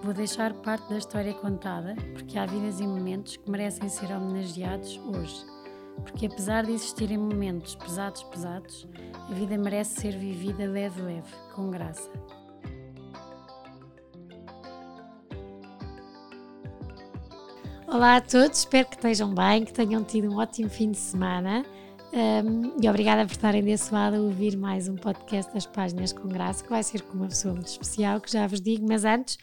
Vou deixar parte da história contada, porque há vidas e momentos que merecem ser homenageados hoje. Porque apesar de existirem momentos pesados, pesados, a vida merece ser vivida leve, leve, com graça. Olá a todos, espero que estejam bem, que tenham tido um ótimo fim de semana. Um, e obrigada por estarem desse lado a ouvir mais um podcast das Páginas com Graça, que vai ser com uma pessoa muito especial, que já vos digo, mas antes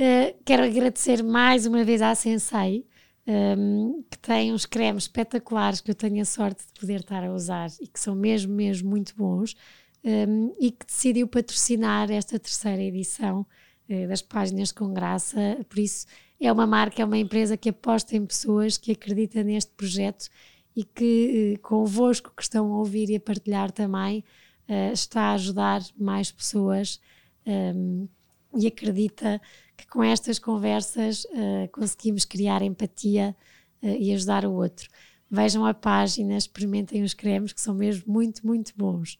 uh, quero agradecer mais uma vez à Sensei, um, que tem uns cremes espetaculares que eu tenho a sorte de poder estar a usar e que são mesmo, mesmo muito bons um, e que decidiu patrocinar esta terceira edição uh, das Páginas com Graça. Por isso, é uma marca, é uma empresa que aposta em pessoas, que acredita neste projeto e que uh, convosco que estão a ouvir e a partilhar também uh, está a ajudar mais pessoas um, e acredita que com estas conversas uh, conseguimos criar empatia uh, e ajudar o outro. Vejam a página, experimentem os cremes que são mesmo muito, muito bons.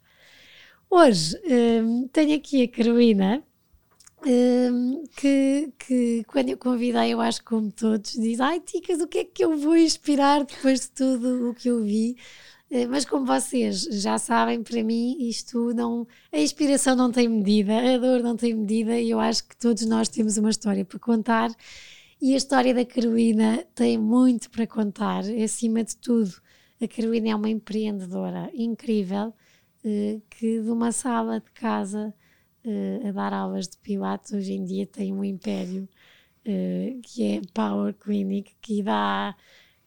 Hoje um, tenho aqui a Carolina, que, que quando eu convidei, eu acho como todos, diz: Ai, Ticas, o que é que eu vou inspirar depois de tudo o que eu vi? Eh, mas como vocês já sabem, para mim isto não. A inspiração não tem medida, a dor não tem medida e eu acho que todos nós temos uma história para contar e a história da Carolina tem muito para contar. Acima de tudo, a Carolina é uma empreendedora incrível eh, que de uma sala de casa eh, a dar aulas de Pilates hoje em dia tem um império que é Power Clinic que dá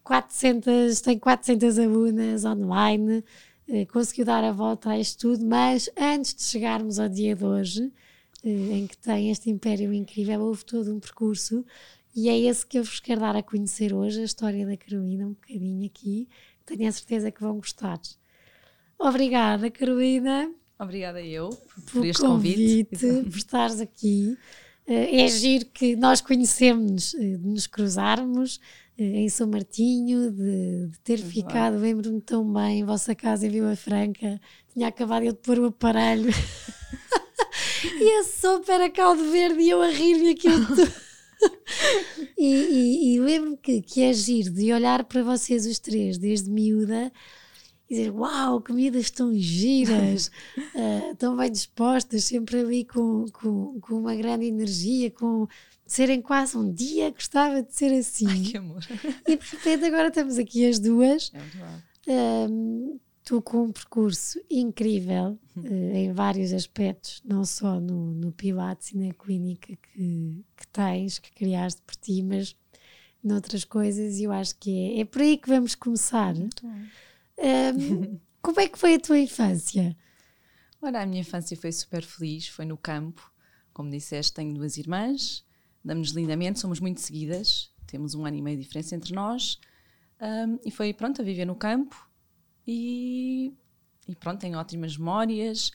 400, tem 400 alunas online, eh, conseguiu dar a volta a isto tudo, mas antes de chegarmos ao dia de hoje, eh, em que tem este império incrível, houve todo um percurso e é esse que eu vos quero dar a conhecer hoje, a história da Carolina, um bocadinho aqui. Tenho a certeza que vão gostar. Obrigada, Carolina. Obrigada eu por, este convite, convite por estares aqui. Eh, é giro que nós conhecemos, de nos cruzarmos, em São Martinho, de, de ter ficado, lembro-me tão bem, em vossa casa em Vila Franca, tinha acabado de pôr o aparelho. E a sopa era caldo verde e eu a rir-me aquilo tudo. e, e, e lembro-me que, que é giro de olhar para vocês os três desde miúda e dizer: Uau, comidas tão giras, uh, tão bem dispostas, sempre ali com, com, com uma grande energia, com serem quase um dia, gostava de ser assim. Ai, que amor. E de repente agora estamos aqui as duas. É verdade. Um, tu com um percurso incrível uh, em vários aspectos, não só no, no Pilates e na clínica que, que tens, que criaste por ti, mas noutras coisas, e eu acho que é, é por aí que vamos começar. Um, como é que foi a tua infância? Ora, a minha infância foi super feliz, foi no campo. Como disseste, tenho duas irmãs, damos-nos lindamente, somos muito seguidas, temos um ano e meio de diferença entre nós. Um, e foi pronto a viver no campo e, e pronto, tenho ótimas memórias.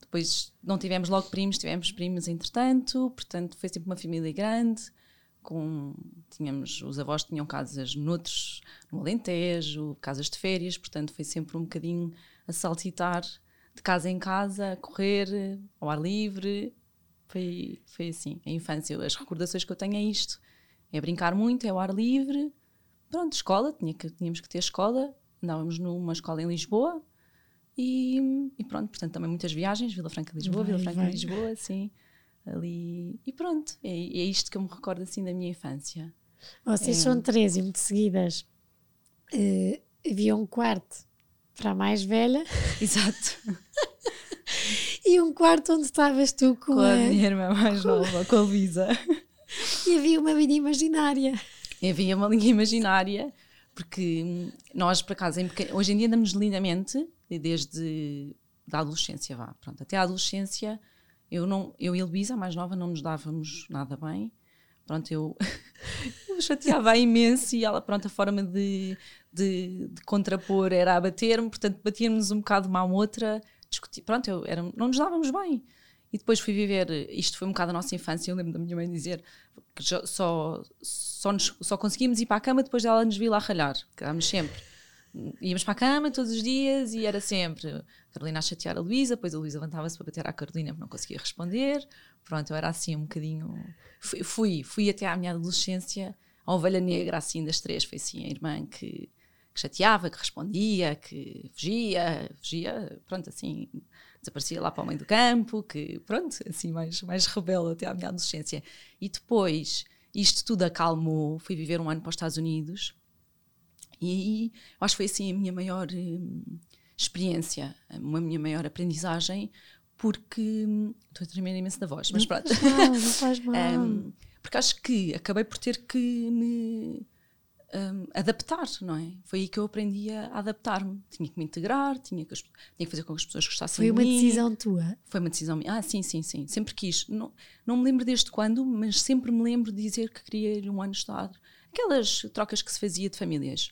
Depois não tivemos logo primos, tivemos primos entretanto, portanto foi sempre uma família grande. Com, tínhamos, os avós tinham casas noutros, no Alentejo, casas de férias, portanto foi sempre um bocadinho a saltitar de casa em casa, a correr, ao ar livre, foi, foi assim, a infância. As recordações que eu tenho é isto: é brincar muito, é o ar livre. Pronto, escola, tinha que, tínhamos que ter escola. Andávamos numa escola em Lisboa e, e pronto, portanto, também muitas viagens: Vila Franca, Lisboa, vai, Vila Franca, vai. Lisboa, sim. Ali. E pronto, é, é isto que eu me recordo assim da minha infância. Vocês é. são três e muito seguidas. Uh, havia um quarto para a mais velha. Exato. e um quarto onde estavas tu com, com a, a minha irmã mais nova, com a Luísa. E havia uma linha imaginária. E havia uma linha imaginária, porque nós, por acaso, hoje em dia andamos lindamente, desde da adolescência, vá, pronto, até a adolescência, eu, não, eu e a Luísa, a mais nova, não nos dávamos nada bem. Pronto, eu, eu chateava imenso e ela, pronto, a forma de, de, de contrapor era a bater-me, portanto batíamos um bocado uma à outra, discutir, pronto, eu, era, não nos dávamos bem. E depois fui viver, isto foi um bocado a nossa infância, eu lembro da minha mãe dizer que só, só, nos, só conseguimos ir para a cama depois dela nos vir lá ralhar, que sempre. Íamos para a cama todos os dias e era sempre a Carolina a chatear a Luísa, depois a Luísa levantava-se para bater à Carolina porque não conseguia responder. Pronto, eu era assim um bocadinho. Fui, fui, fui até à minha adolescência a ovelha negra, assim, das três. Foi assim a irmã que, que chateava, que respondia, que fugia, fugia, pronto, assim, desaparecia lá para o meio do campo, que, pronto, assim, mais, mais rebelde até à minha adolescência. E depois, isto tudo acalmou, fui viver um ano para os Estados Unidos e acho que foi, assim, a minha maior hum, experiência, a minha maior aprendizagem, porque hum, estou a tremer imenso da voz, mas pronto. Não faz mal, não faz mal. um, porque acho que acabei por ter que me um, adaptar, não é? Foi aí que eu aprendi a adaptar-me. Tinha que me integrar, tinha que, tinha que fazer com que as pessoas gostassem Foi de uma mim. decisão tua? Foi uma decisão minha. Ah, sim, sim, sim. Sempre quis. Não, não me lembro desde quando, mas sempre me lembro de dizer que queria ir um ano estudar. Aquelas trocas que se fazia de famílias.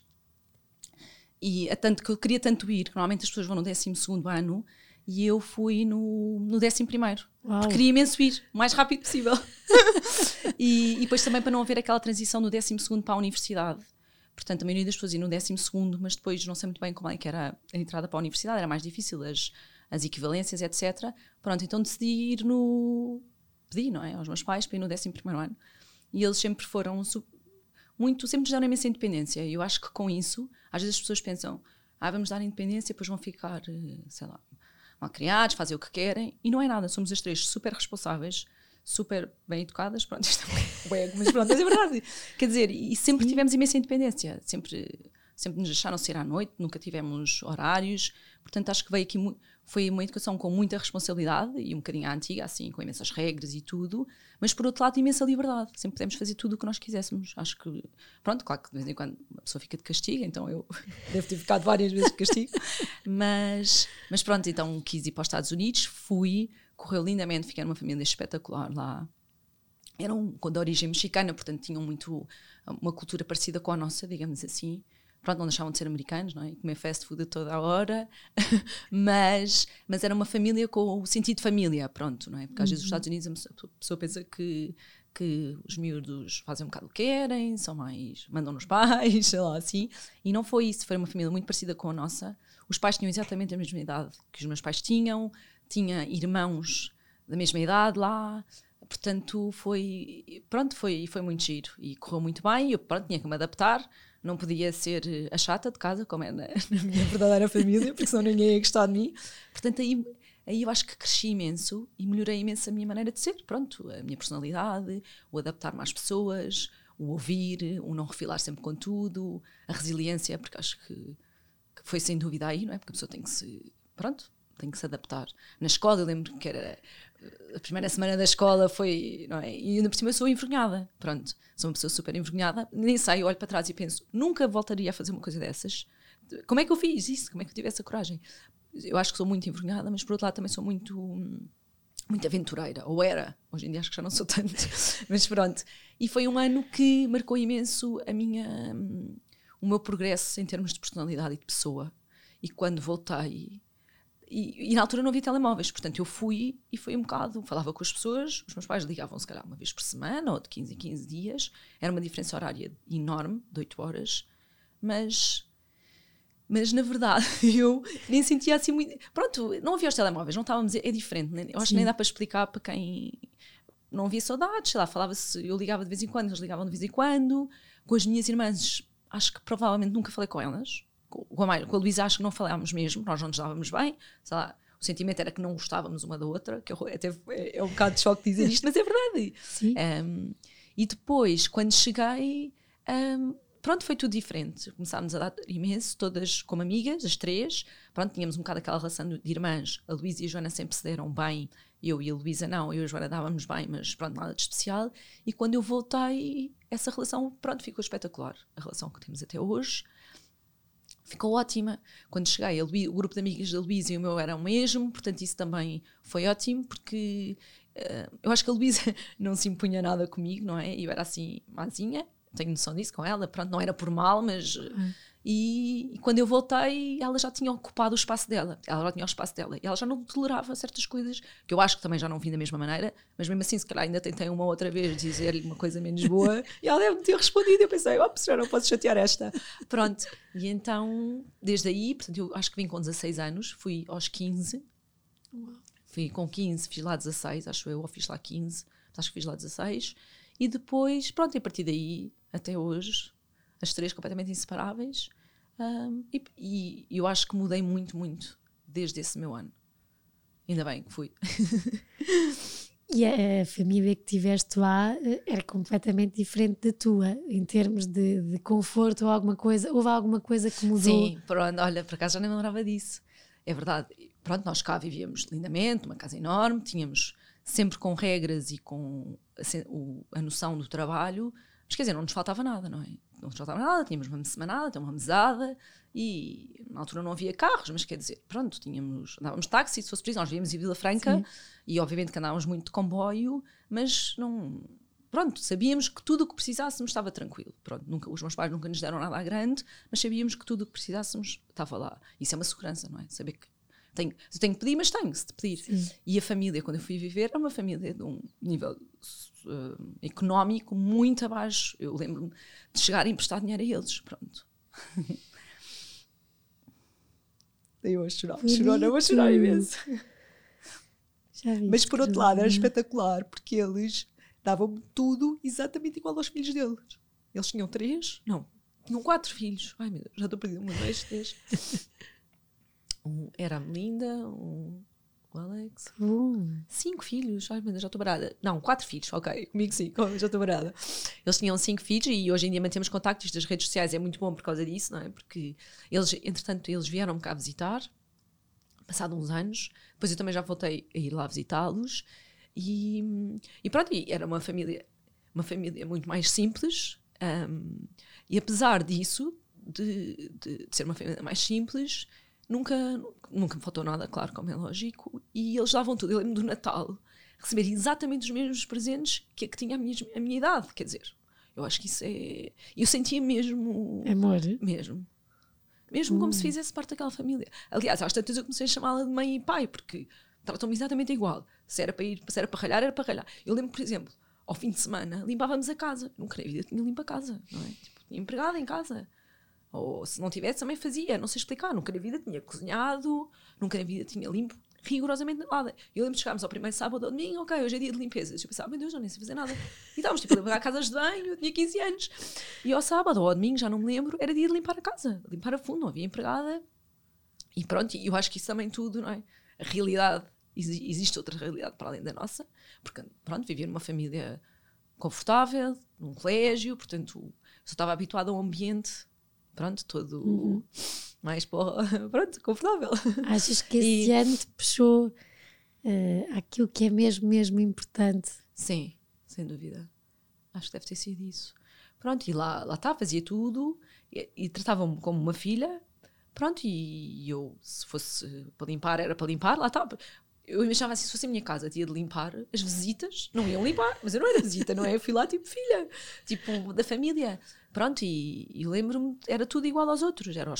E a tanto que eu queria tanto ir, que normalmente as pessoas vão no 12 ano, e eu fui no, no 11 primeiro. Uau. Porque queria imenso ir, o mais rápido possível. e, e depois também para não haver aquela transição do 12 para a universidade. Portanto, a maioria das pessoas ia no 12, mas depois não sei muito bem como é que era a entrada para a universidade, era mais difícil, as, as equivalências, etc. Pronto, então decidi ir no. Pedi, não é? Aos meus pais para ir no 11 ano. E eles sempre foram muito. sempre nos deram imensa independência. E eu acho que com isso, às vezes as pessoas pensam, ah, vamos dar independência, depois vão ficar, eh, sei lá, mal criados, fazer o que querem. E não é nada, somos as três super responsáveis super bem educadas, pronto, isto é um mas pronto, é verdade. Quer dizer, e sempre tivemos imensa independência, sempre, sempre nos deixaram sair à noite, nunca tivemos horários, portanto acho que veio aqui, foi uma educação com muita responsabilidade e um bocadinho à antiga, assim, com imensas regras e tudo, mas por outro lado imensa liberdade, sempre podemos fazer tudo o que nós quiséssemos, acho que, pronto, claro que de vez em quando uma pessoa fica de castigo, então eu devo ter ficado várias vezes de castigo, mas, mas pronto, então quis ir para os Estados Unidos, fui, correu lindamente, fiquei numa família espetacular lá. Eram de origem mexicana, portanto tinham muito uma cultura parecida com a nossa, digamos assim. Pronto, não deixavam de ser americanos, não é? Comer fast food a toda a hora, mas, mas era uma família com o sentido de família, pronto, não é? Porque às vezes nos Estados Unidos a pessoa pensa que, que os miúdos fazem um bocado o que querem, são mais. mandam nos pais, sei lá assim. E não foi isso, foi uma família muito parecida com a nossa. Os pais tinham exatamente a mesma idade que os meus pais tinham, tinha irmãos da mesma idade lá, portanto foi pronto foi foi muito giro e correu muito bem eu pronto tinha que me adaptar não podia ser a chata de casa como é na, na minha verdadeira família porque senão ninguém ia gostar de mim portanto aí aí eu acho que cresci imenso e melhorei imenso a minha maneira de ser pronto a minha personalidade o adaptar-me às pessoas o ouvir o não refilar sempre com tudo a resiliência porque acho que, que foi sem dúvida aí não é porque a pessoa tem que se pronto tem que se adaptar. Na escola, eu lembro que era a primeira semana da escola foi, não é? E ainda por cima eu sou envergonhada. Pronto, sou uma pessoa super envergonhada. Nem sei, olho para trás e penso, nunca voltaria a fazer uma coisa dessas. Como é que eu fiz isso? Como é que eu tive essa coragem? Eu acho que sou muito envergonhada, mas por outro lado também sou muito muito aventureira, ou era, hoje em dia acho que já não sou tanto, mas pronto. E foi um ano que marcou imenso a minha, o meu progresso em termos de personalidade e de pessoa. E quando voltei, e, e, na altura não havia telemóveis, portanto eu fui e foi um bocado, falava com as pessoas, os meus pais ligavam se calhar uma vez por semana ou de 15 em 15 dias, era uma diferença horária enorme, de 8 horas, mas mas na verdade eu nem sentia assim muito. Pronto, não havia os telemóveis, não estávamos. É diferente, né? eu acho Sim. que nem dá para explicar para quem não havia saudades, sei lá, falava-se, eu ligava de vez em quando, eles ligavam de vez em quando, com as minhas irmãs, acho que provavelmente nunca falei com elas, com a, com a Luísa acho que não falámos mesmo, nós não nos dávamos bem, sei lá, o sentimento era que não gostávamos uma da outra, que até é, é um bocado de choque dizer isto, mas é verdade. Sim. Um, e depois, quando cheguei, um, pronto, foi tudo diferente. Começámos a dar imenso, todas como amigas, as três. Pronto, tínhamos um bocado aquela relação de irmãs. A Luísa e a Joana sempre se deram bem, eu e a Luísa não, eu e a Joana dávamos bem, mas pronto, nada de especial. E quando eu voltei, essa relação, pronto, ficou espetacular. A relação que temos até hoje ficou ótima. Quando cheguei, o grupo de amigas da Luísa e o meu eram o mesmo, portanto isso também foi ótimo, porque uh, eu acho que a Luísa não se impunha nada comigo, não é? Eu era assim, mazinha, tenho noção disso com ela, pronto, não era por mal, mas. Uhum. E, e, quando eu voltei, ela já tinha ocupado o espaço dela, ela já tinha o espaço dela, e ela já não tolerava certas coisas que eu acho que também já não vim da mesma maneira, mas mesmo assim, se calhar ainda tentei uma outra vez dizer-lhe uma coisa menos boa, e ela deve ter respondido. Eu pensei, ops, já não posso chatear esta. Pronto, e então, desde aí, portanto, eu acho que vim com 16 anos, fui aos 15, fui com 15, fiz lá 16, acho eu, ou fiz lá 15, acho que fiz lá 16, e depois, pronto, e a partir daí, até hoje as três completamente inseparáveis. Um, e, e, eu acho que mudei muito, muito desde esse meu ano. Ainda bem que fui. E a, família que tiveste lá eh, era completamente diferente da tua, em termos de, de, conforto ou alguma coisa. Houve alguma coisa que mudou? Sim, pronto, olha, por acaso já nem lembrava disso. É verdade. Pronto, nós cá vivíamos lindamente, uma casa enorme, tínhamos sempre com regras e com a, a noção do trabalho, mas quer dizer, não nos faltava nada, não é? Não nos faltava nada, tínhamos uma semanada, uma mesada e na altura não havia carros, mas quer dizer, pronto, tínhamos, andávamos de táxi, se fosse preciso, nós vivíamos em Vila Franca Sim. e obviamente que andávamos muito de comboio, mas não, pronto, sabíamos que tudo o que precisássemos estava tranquilo. Pronto, nunca, os meus pais nunca nos deram nada grande, mas sabíamos que tudo o que precisássemos estava lá. Isso é uma segurança, não é? Saber que tenho, eu tenho que pedir, mas tenho se te pedir. Sim. E a família, quando eu fui viver, era uma família de um nível uh, económico muito abaixo. Eu lembro-me de chegar a emprestar dinheiro a eles. Pronto. eu a chorar, chorou, não vou chorar imenso. Mas por outro lado era espetacular, porque eles davam-me tudo exatamente igual aos filhos deles. Eles tinham três, não, tinham quatro filhos. Ai meu Deus, já estou perdendo um, dois, três. Um, era a Melinda, um, o Alex. Uh. Cinco filhos. Ai, meu Deus, já estou barada. Não, quatro filhos, ok. Comigo sim, já estou barada. Eles tinham cinco filhos e hoje em dia mantemos contactos das redes sociais. É muito bom por causa disso, não é? Porque eles, entretanto, eles vieram cá visitar, passado uns anos. Depois eu também já voltei a ir lá visitá-los. E, e pronto, era uma família, uma família muito mais simples. Um, e apesar disso, de, de, de ser uma família mais simples, nunca, nunca me faltou nada, claro, como é lógico, e eles davam tudo. Eu lembro do Natal receber exatamente os mesmos presentes que a que tinha a minha, a minha idade, quer dizer, eu acho que isso é. Eu sentia mesmo. Amor. Mesmo. Mesmo hum. como se hum. fizesse parte daquela família. Aliás, às tantas eu comecei a chamá-la de mãe e pai, porque tratam-me exatamente igual. Se era para ir, se era para ralhar, era para ralhar. Eu lembro, por exemplo, ao fim de semana, limpávamos a casa. Nunca na vida tinha limpa a casa, não é? Tipo, tinha empregada em casa. Ou se não tivesse, também fazia, não sei explicar. Nunca na vida tinha cozinhado, nunca na vida tinha limpo rigorosamente nada. Eu lembro de chegarmos ao primeiro sábado ao domingo, ok, hoje é dia de limpeza. Eu pensava, meu Deus, eu nem sei fazer nada. E estávamos tipo a limpar casas de banho, eu tinha 15 anos. E ao sábado ou ao domingo, já não me lembro, era dia de limpar a casa, limpar a fundo, não havia empregada. E pronto, eu acho que isso também tudo, não é? A realidade, existe outra realidade para além da nossa, porque pronto, vivia numa família confortável, num colégio, portanto, só estava habituado a um ambiente pronto, todo uhum. mais pronto, confortável. Achas que esse e... ano te puxou uh, aquilo que é mesmo, mesmo importante? Sim, sem dúvida. Acho que deve ter sido isso. Pronto, e lá, lá está, fazia tudo e, e tratavam-me como uma filha. Pronto, e, e eu, se fosse para limpar, era para limpar, lá está eu imaginava assim, se fosse a minha casa, tinha de limpar, as visitas não iam limpar, mas eu não era visita, não é? Eu fui lá tipo filha, tipo da família. Pronto, e, e lembro-me, era tudo igual aos outros. Era,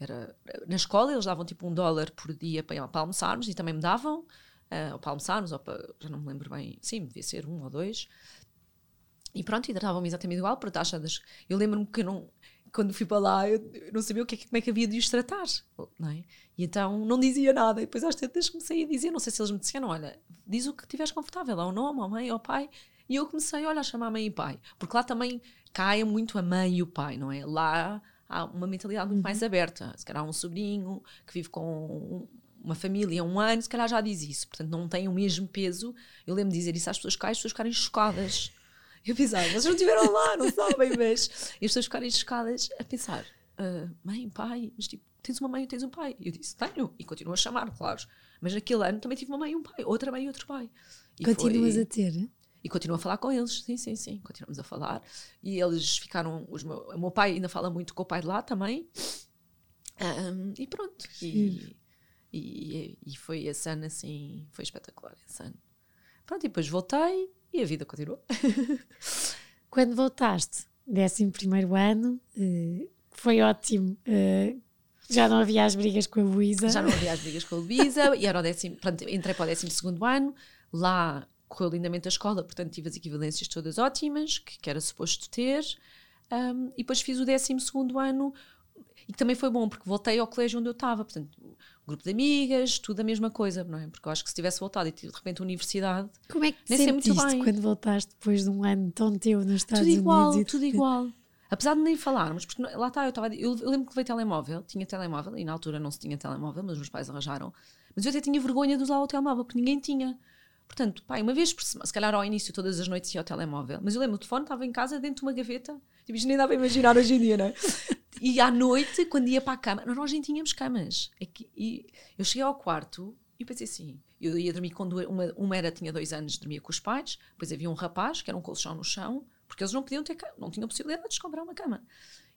era, na escola eles davam tipo um dólar por dia para, para almoçarmos e também me davam, uh, ou para almoçarmos, ou para, já não me lembro bem, sim, devia ser um ou dois. E pronto, e tratavam-me exatamente igual, por taxa das. Eu lembro-me que não, quando fui para lá, eu, não sabia o que, é como é que havia de os tratar, não é? E então não dizia nada. E depois às tantas comecei a dizer, não sei se eles me disseram, olha, diz o que estiveres confortável, ao nome, à mãe, ao pai. E eu comecei, olha, a chamar mãe e pai. Porque lá também caia muito a mãe e o pai, não é? Lá há uma mentalidade muito mais uhum. aberta. Se calhar um sobrinho que vive com uma família há um ano, se calhar já diz isso. Portanto, não tem o mesmo peso. Eu lembro de dizer isso às pessoas cá, as pessoas ficarem chocadas. Eu pensava, vocês não estiveram lá, não sabem, mas. E as pessoas ficarem chocadas a pensar: uh, mãe, pai, mas tipo, tens uma mãe e tens um pai. E eu disse: tenho. E continuo a chamar, claro. Mas naquele ano também tive uma mãe e um pai, outra mãe e outro pai. E Continuas foi... a ter? E continuo a falar com eles, sim, sim, sim, continuamos a falar. E eles ficaram. Os meu, o meu pai ainda fala muito com o pai de lá também. Um, e pronto. E, e, e, foi esse ano assim, foi espetacular esse ano. Pronto, e depois voltei e a vida continuou. Quando voltaste, décimo primeiro ano, uh, foi ótimo. Uh, já não havia as brigas com a Luísa. Já não havia as brigas com a Luísa, e era o décimo, pronto, entrei para o décimo segundo ano, lá correu lindamente a escola, portanto tive as equivalências todas ótimas, que, que era suposto ter, um, e depois fiz o décimo segundo ano, e que também foi bom, porque voltei ao colégio onde eu estava, portanto, grupo de amigas, tudo a mesma coisa, não é? Porque eu acho que se tivesse voltado e de repente a universidade. Como é que nem sei muito bem. quando voltaste depois de um ano tão teu nos Estados tudo igual, Unidos? Tudo igual, Apesar de nem falarmos, porque lá está, eu estava. Eu, eu, lembro que levei telemóvel, tinha telemóvel, e na altura não se tinha telemóvel, mas os meus pais arranjaram. Mas eu até tinha vergonha de usar o telemóvel, porque ninguém tinha. Portanto, pai, uma vez por semana, se calhar ao início, todas as noites ia ao telemóvel, mas eu lembro, o telefone estava em casa dentro de uma gaveta, tipo, isto nem dá para imaginar hoje em dia, não é? E à noite, quando ia para a cama, nós nem tínhamos camas. É e eu cheguei ao quarto e pensei assim: eu ia dormir com duas, uma, uma era tinha dois anos, dormia com os pais, depois havia um rapaz que era um colchão no chão, porque eles não podiam ter não tinham possibilidade de comprar uma cama.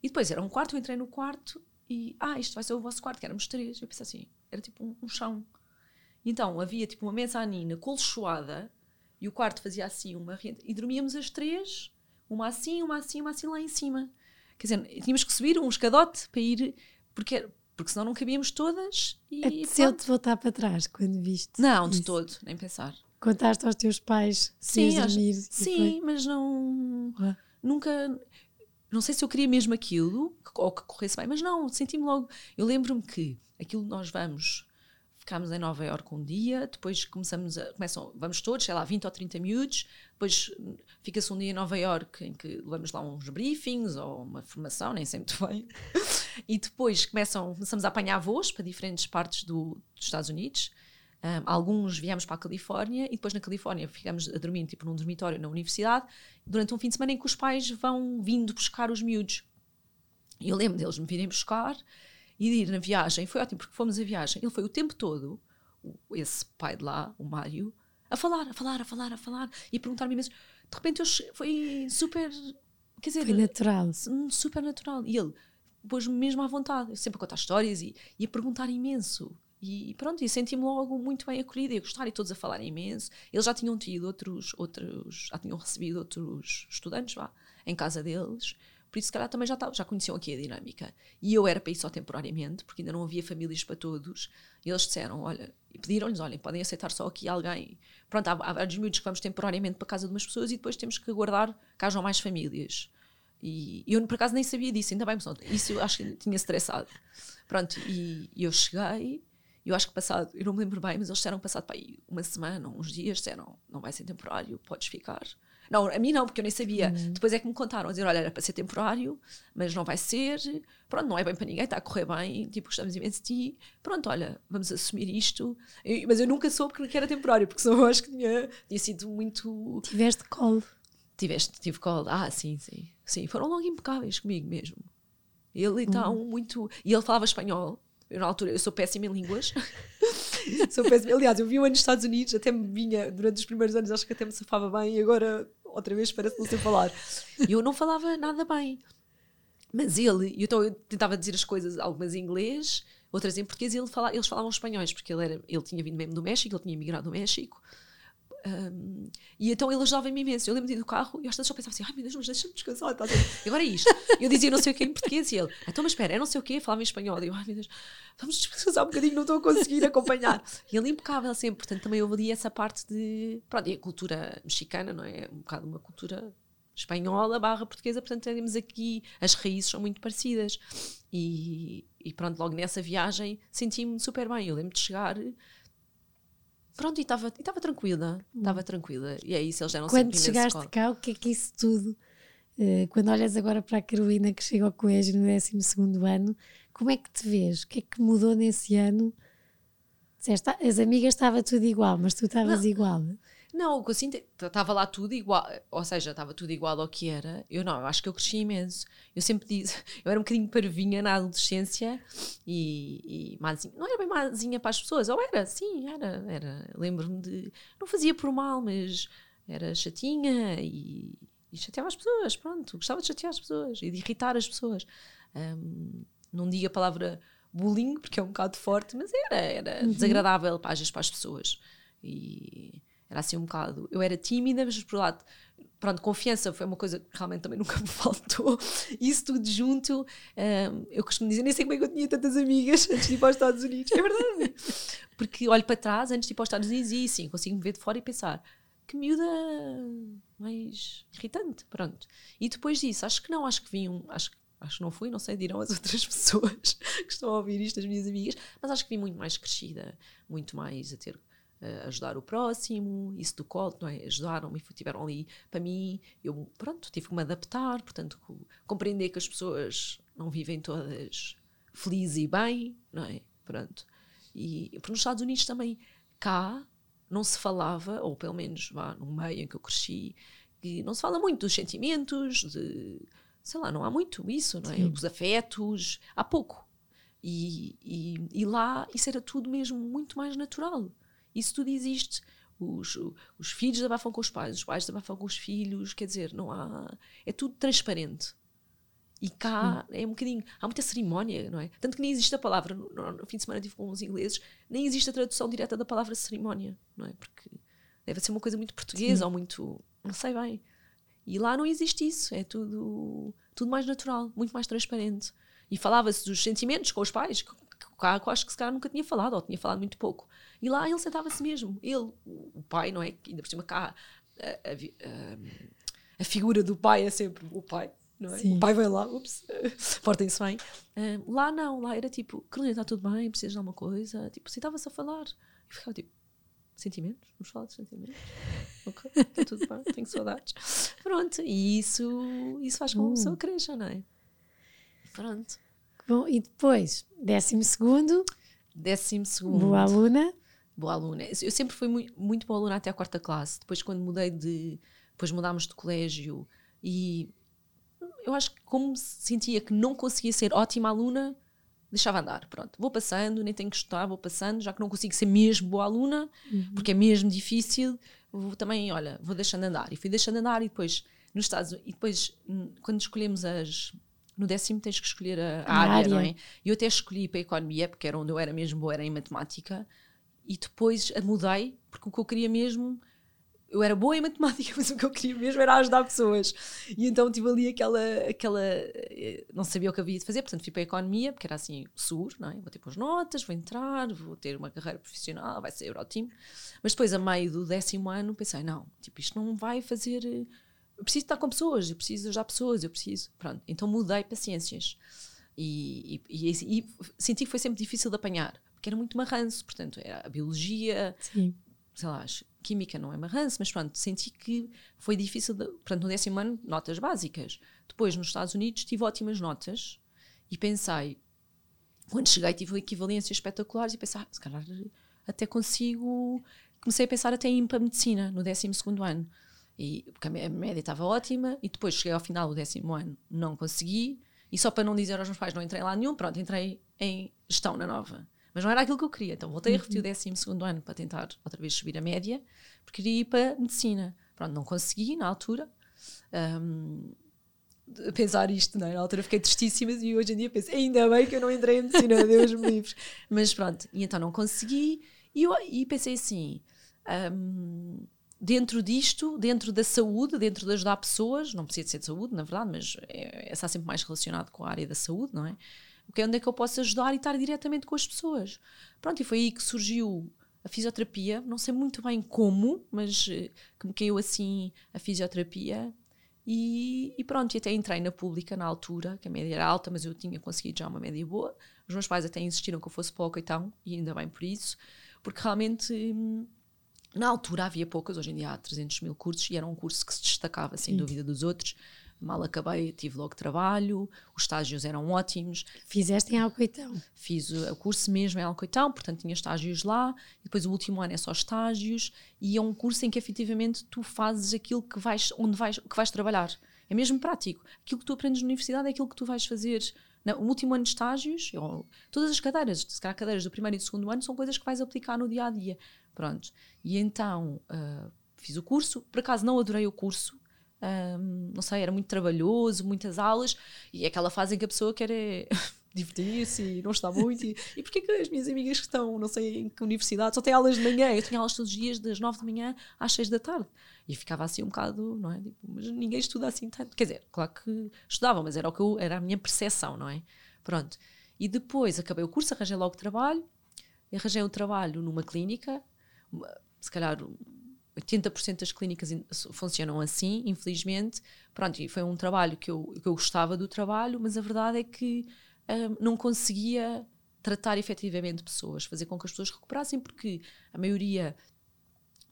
E depois era um quarto, eu entrei no quarto e, ah, isto vai ser o vosso quarto, que éramos três. Eu pensei assim: era tipo um, um chão. Então havia tipo uma mezanina colchoada e o quarto fazia assim uma rede e dormíamos as três, uma assim, uma assim, uma assim lá em cima. Quer dizer, tínhamos que subir um escadote para ir, porque, porque senão não cabíamos todas. E Apeteceu-te voltar para trás quando viste? Não, de isso. todo, nem pensar. Contaste aos teus pais sim, dormir? Sim, mas não. Nunca. Não sei se eu queria mesmo aquilo, ou que corresse bem, mas não, senti-me logo. Eu lembro-me que aquilo nós vamos ficámos em Nova Iorque um dia, depois começamos a, começam, vamos todos, sei lá, 20 ou 30 miúdos, depois fica-se um dia em Nova Iorque em que levamos lá uns briefings ou uma formação, nem muito bem, e depois começam, começamos a apanhar voos para diferentes partes do, dos Estados Unidos, um, alguns viemos para a Califórnia e depois na Califórnia ficamos a dormir tipo num dormitório na universidade durante um fim de semana em que os pais vão vindo buscar os miúdos. E eu lembro deles me virem buscar e de ir na viagem. Foi ótimo, porque fomos a viagem. Ele foi o tempo todo, esse pai de lá, o Mário, a falar, a falar, a falar, a falar e perguntar-me imenso. De repente eu, foi super. Quer dizer. Foi natural. Super natural. E ele pôs-me mesmo à vontade, sempre a contar histórias e, e a perguntar imenso. E pronto, e senti-me logo muito bem acolhida e a gostar, e todos a falar imenso. Eles já tinham tido outros, outros já tinham recebido outros estudantes lá em casa deles. Por isso, se calhar, também já, já conheciam aqui a dinâmica. E eu era para ir só temporariamente, porque ainda não havia famílias para todos. E eles disseram: olha, e pediram-lhes: olhem, podem aceitar só aqui alguém. Pronto, há, há vários miúdos que vamos temporariamente para a casa de umas pessoas e depois temos que aguardar que hajam mais famílias. E, eu, por acaso, nem sabia disso, ainda bem, isso eu acho que tinha estressado. Pronto, e, e eu cheguei. Eu acho que passado, eu não me lembro bem, mas eles disseram passado para aí uma semana, uns dias, disseram: não vai ser temporário, podes ficar. Não, a mim não, porque eu nem sabia. Uhum. Depois é que me contaram, a dizer, olha, era para ser temporário, mas não vai ser. Pronto, não é bem para ninguém, está a correr bem, tipo, gostamos imenso de ti. Pronto, olha, vamos assumir isto. Eu, mas eu nunca soube que era temporário, porque senão eu acho que tinha, tinha sido muito... Tiveste colo. Tiveste, tive colo. Ah, sim, sim. Sim, foram logo impecáveis comigo mesmo. Ele então uhum. muito... E ele falava espanhol. Eu, na altura, eu sou péssima em línguas. sou péssima. Aliás, eu vi um ano nos Estados Unidos, até me vinha, durante os primeiros anos, acho que até me safava bem, e agora outra vez parece não sei falar. E eu não falava nada bem. Mas ele, então eu tentava dizer as coisas, algumas em inglês, outras em português, e ele fala, eles falavam espanhóis, porque ele, era, ele tinha vindo mesmo do México, ele tinha migrado do México. Um, e então ele ajudava-me imenso. Eu lembro de ir do carro e às vezes eu pensava assim: ai meu Deus, mas deixa-me descansar. Tá e agora é isto. Eu dizia não sei o que em português e ele, então, mas espera, é não sei o que, falava em espanhol. E eu, ai meu Deus, vamos descansar um bocadinho, não estou a conseguir acompanhar. E ele impecável sempre. Portanto, também houve ali essa parte de. Pronto, e a cultura mexicana, não é? Um bocado uma cultura espanhola barra portuguesa, portanto temos aqui, as raízes são muito parecidas. E, e pronto, logo nessa viagem senti-me super bem. Eu lembro de chegar Pronto, e estava tranquila, estava tranquila. E é isso, eles deram Quando chegaste cá, o que é que isso tudo, uh, quando olhas agora para a Carolina que chega ao colégio no 12 ano, como é que te vês? O que é que mudou nesse ano? Dizeste, as amigas estava tudo igual, mas tu estavas igual. Não, o que eu sinto estava lá tudo igual, ou seja, estava tudo igual ao que era. Eu não, eu acho que eu cresci imenso. Eu sempre disse, eu era um bocadinho parvinha na adolescência e, e mazinha, não era bem mazinha para as pessoas, ou era, sim, era, era. Lembro-me de, não fazia por mal, mas era chatinha e, e chateava as pessoas, pronto, gostava de chatear as pessoas e de irritar as pessoas. Um, não digo a palavra bullying, porque é um bocado forte, mas era, era uhum. desagradável para, para as pessoas. E Era assim um bocado. Eu era tímida, mas por lado, pronto, confiança foi uma coisa que realmente também nunca me faltou. Isso tudo junto, um, eu costumo dizer, nem sei como é que eu tinha tantas amigas antes de ir para os Estados Unidos. É verdade. Porque olho para trás, antes de ir para os Estados Unidos, e sim, consigo me ver de fora e pensar que miúda mais irritante, pronto. E depois disso, acho que não, acho que vim um, acho, acho que não fui, não sei, dirão as outras pessoas que estão a ouvir isto, as minhas amigas, mas acho que vim muito mais crescida, muito mais a ter uh, ajudar o próximo, isso do colo, não é? Ajudaram-me, estiveram ali para mim, eu, pronto, tive que me adaptar, portanto, compreender que as pessoas não vivem todas felizes e bem, não é? Pronto. E porque nos Estados Unidos também, cá, não se falava, ou pelo menos vá no meio em que eu cresci, que não se fala muito dos sentimentos, de sei lá, não há muito isso, não é? Sim. Os afetos, há pouco. E, e, e, lá isso era tudo mesmo muito mais natural. Isso tudo existe. Os, os filhos abafam com os pais, os pais abafam com os filhos, quer dizer, não há. É tudo transparente. E cá hum. é um bocadinho. Há muita cerimónia, não é? Tanto que nem existe a palavra. No, no, fim de semana tive com os ingleses, nem existe a tradução direta da palavra cerimónia, não é? Porque deve ser uma coisa muito portuguesa Sim. ou muito. Não sei bem. E lá não existe isso. É tudo, tudo mais natural, muito mais transparente. E falava-se dos sentimentos com os pais, que cá eu acho que se calhar nunca tinha falado, ou tinha falado muito pouco. E lá ele sentava-se mesmo. Ele, o pai, não é? Ainda por cima cá, a, a, a, a figura do pai é sempre o pai não é? O pai vai lá, ups, portem-se bem. Um, lá não, lá era tipo, Carolina, está tudo bem, precisas de alguma coisa? Tipo, sentava-se a falar. E ficava tipo, sentimentos? Vamos falar de sentimentos? ok, está tudo bem, tenho saudades. Pronto, e isso, isso faz com que uma pessoa uh. cresça, não é? Pronto. Bom, e depois, décimo segundo. Décimo segundo. Boa aluna. Boa aluna. Eu sempre fui muito, muito boa aluna até a quarta classe. Depois, quando mudei de. Depois mudámos de colégio e eu acho que como sentia que não conseguia ser ótima aluna, deixava andar. Pronto, vou passando, nem tenho que estudar, vou passando, já que não consigo ser mesmo boa aluna, uhum. porque é mesmo difícil, vou também, olha, vou deixando andar. E fui deixando andar e depois nos Estados e depois hum, quando escolhemos as no décimo tens que escolher a, a, a área, área, não é? E eu até escolhi para a economia, porque era onde eu era mesmo boa, era em matemática, e depois a mudei, porque o que eu queria mesmo eu era boa em matemática, mas o que eu queria mesmo era ajudar pessoas. E então tive ali aquela, aquela. Eh, não sabia o que havia de fazer, portanto fui para a economia, porque era assim, seguro, não é? Vou ter boas notas, vou entrar, vou ter uma carreira profissional, vai ser ótimo. Mas depois, a meio do décimo ano, pensei: não, tipo, isto não vai fazer. Eu preciso estar com pessoas, eu preciso ajudar pessoas, eu preciso. Pronto, então mudei para ciências. E, e, e, e senti que foi sempre difícil de apanhar, porque era muito marranço, portanto, era a biologia. Sim sei lá, química não é marranço, mas pronto, senti que foi difícil, de, portanto, no décimo ano, notas básicas. Depois, nos Estados Unidos, tive ótimas notas e pensei, quando cheguei, tive equivalências espetaculares e pensei, ah, se calhar até consigo. Comecei a pensar até em ir para a medicina no décimo segundo ano. E, porque a média estava ótima, e depois cheguei ao final do décimo ano, não consegui, e só para não dizer aos meus pais, não entrei lá nenhum, pronto, entrei em gestão na nova. Mas não era aquilo que eu queria. Então voltei a repetir o 12 uhum. ano para tentar outra vez subir a média, porque queria ir para medicina. Pronto, não consegui na altura. Um, pensar isto, não é? Na altura fiquei tristíssima e hoje em dia penso, ainda bem que eu não entrei em medicina, Deus me livre. Mas pronto, e então não consegui. E, eu, e pensei assim. Um, dentro disto, dentro da saúde, dentro de ajudar pessoas, não precisa ser de saúde, na verdade, mas é, é, está sempre mais relacionado com a área da saúde, não é? Porque é onde é que eu posso ajudar e estar diretamente com as pessoas. Pronto, e foi aí que surgiu a fisioterapia, não sei muito bem como, mas eh, que me caiu assim a fisioterapia. E, e, pronto, e até entrei na pública na altura, que a média era alta, mas eu tinha conseguido já uma média boa. Os meus pais até insistiram que eu fosse pouco então, e ainda bem por isso, porque realmente hum, na altura havia poucas, hoje em dia há 300 mil cursos, e era um curso que se destacava sem Sim. dúvida dos outros. Mal acabei, tive logo trabalho, os estágios eram ótimos. Fizeste em Alcoitão? Fiz o curso mesmo em Alcoitão, portanto tinha estágios lá, e depois o último ano é só estágios, e é um curso em que efetivamente tu fazes aquilo que vais, onde vais, que vais trabalhar. É mesmo prático. Aquilo que tu aprendes na universidade é aquilo que tu vais fazer no último ano de estágios, ou, todas as cadeiras, se calhar cadeiras do primeiro e do segundo ano, são coisas que vais aplicar no dia a dia. Pronto. E então uh, fiz o curso, por acaso não adorei o curso, um, não sei, era muito trabalhoso, muitas aulas, e é aquela fase em que a pessoa quer é divertir-se e não estudar muito. E, e porquê que as minhas amigas que estão, não sei em que universidade, só têm aulas de manhã? Eu tinha aulas todos os dias, das 9 da manhã às 6 da tarde. E ficava assim um bocado, não é? Tipo, mas ninguém estuda assim tanto. Quer dizer, claro que estudavam, mas era, o que eu, era a minha percepção, não é? Pronto. E depois acabei o curso, arranjei logo trabalho. Arranjei um trabalho numa clínica, se calhar 80% das clínicas funcionam assim, infelizmente. Pronto, e foi um trabalho que eu, que eu gostava do trabalho, mas a verdade é que um, não conseguia tratar efetivamente pessoas, fazer com que as pessoas recuperassem, porque a maioria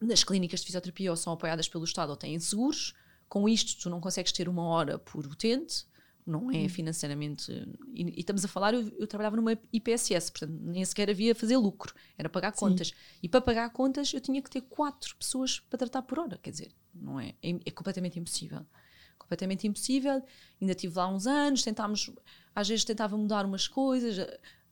das clínicas de fisioterapia ou são apoiadas pelo Estado ou têm seguros. Com isto, tu não consegues ter uma hora por utente, não é uhum. financeiramente. E, e, estamos a falar, eu, eu, trabalhava numa IPSS, portanto nem sequer havia fazer lucro, era pagar contas. Sim. E para pagar contas eu tinha que ter quatro pessoas para tratar por hora, quer dizer, não é? É, é completamente impossível. Completamente impossível. Ainda tive lá uns anos, tentámos, às vezes tentava mudar umas coisas,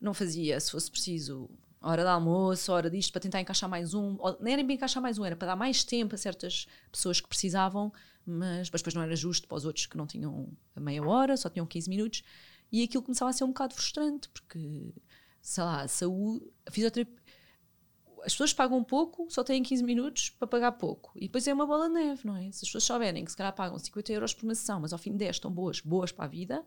não fazia, se fosse preciso, hora de almoço, hora disto, para tentar encaixar mais um. Ou, não era bem encaixar mais um, era para dar mais tempo a certas pessoas que precisavam mas, mas depois não era justo para os outros que não tinham a meia hora, só tinham 15 minutos, e aquilo começava a ser um bocado frustrante, porque, sei lá, a saúde, a fisioterapia, as pessoas pagam pouco, só têm 15 minutos para pagar pouco. E depois é uma bola de neve, não é? Se as pessoas souberem que se calhar pagam 50 euros por uma sessão, mas ao fim de 10 estão boas, boas para a vida,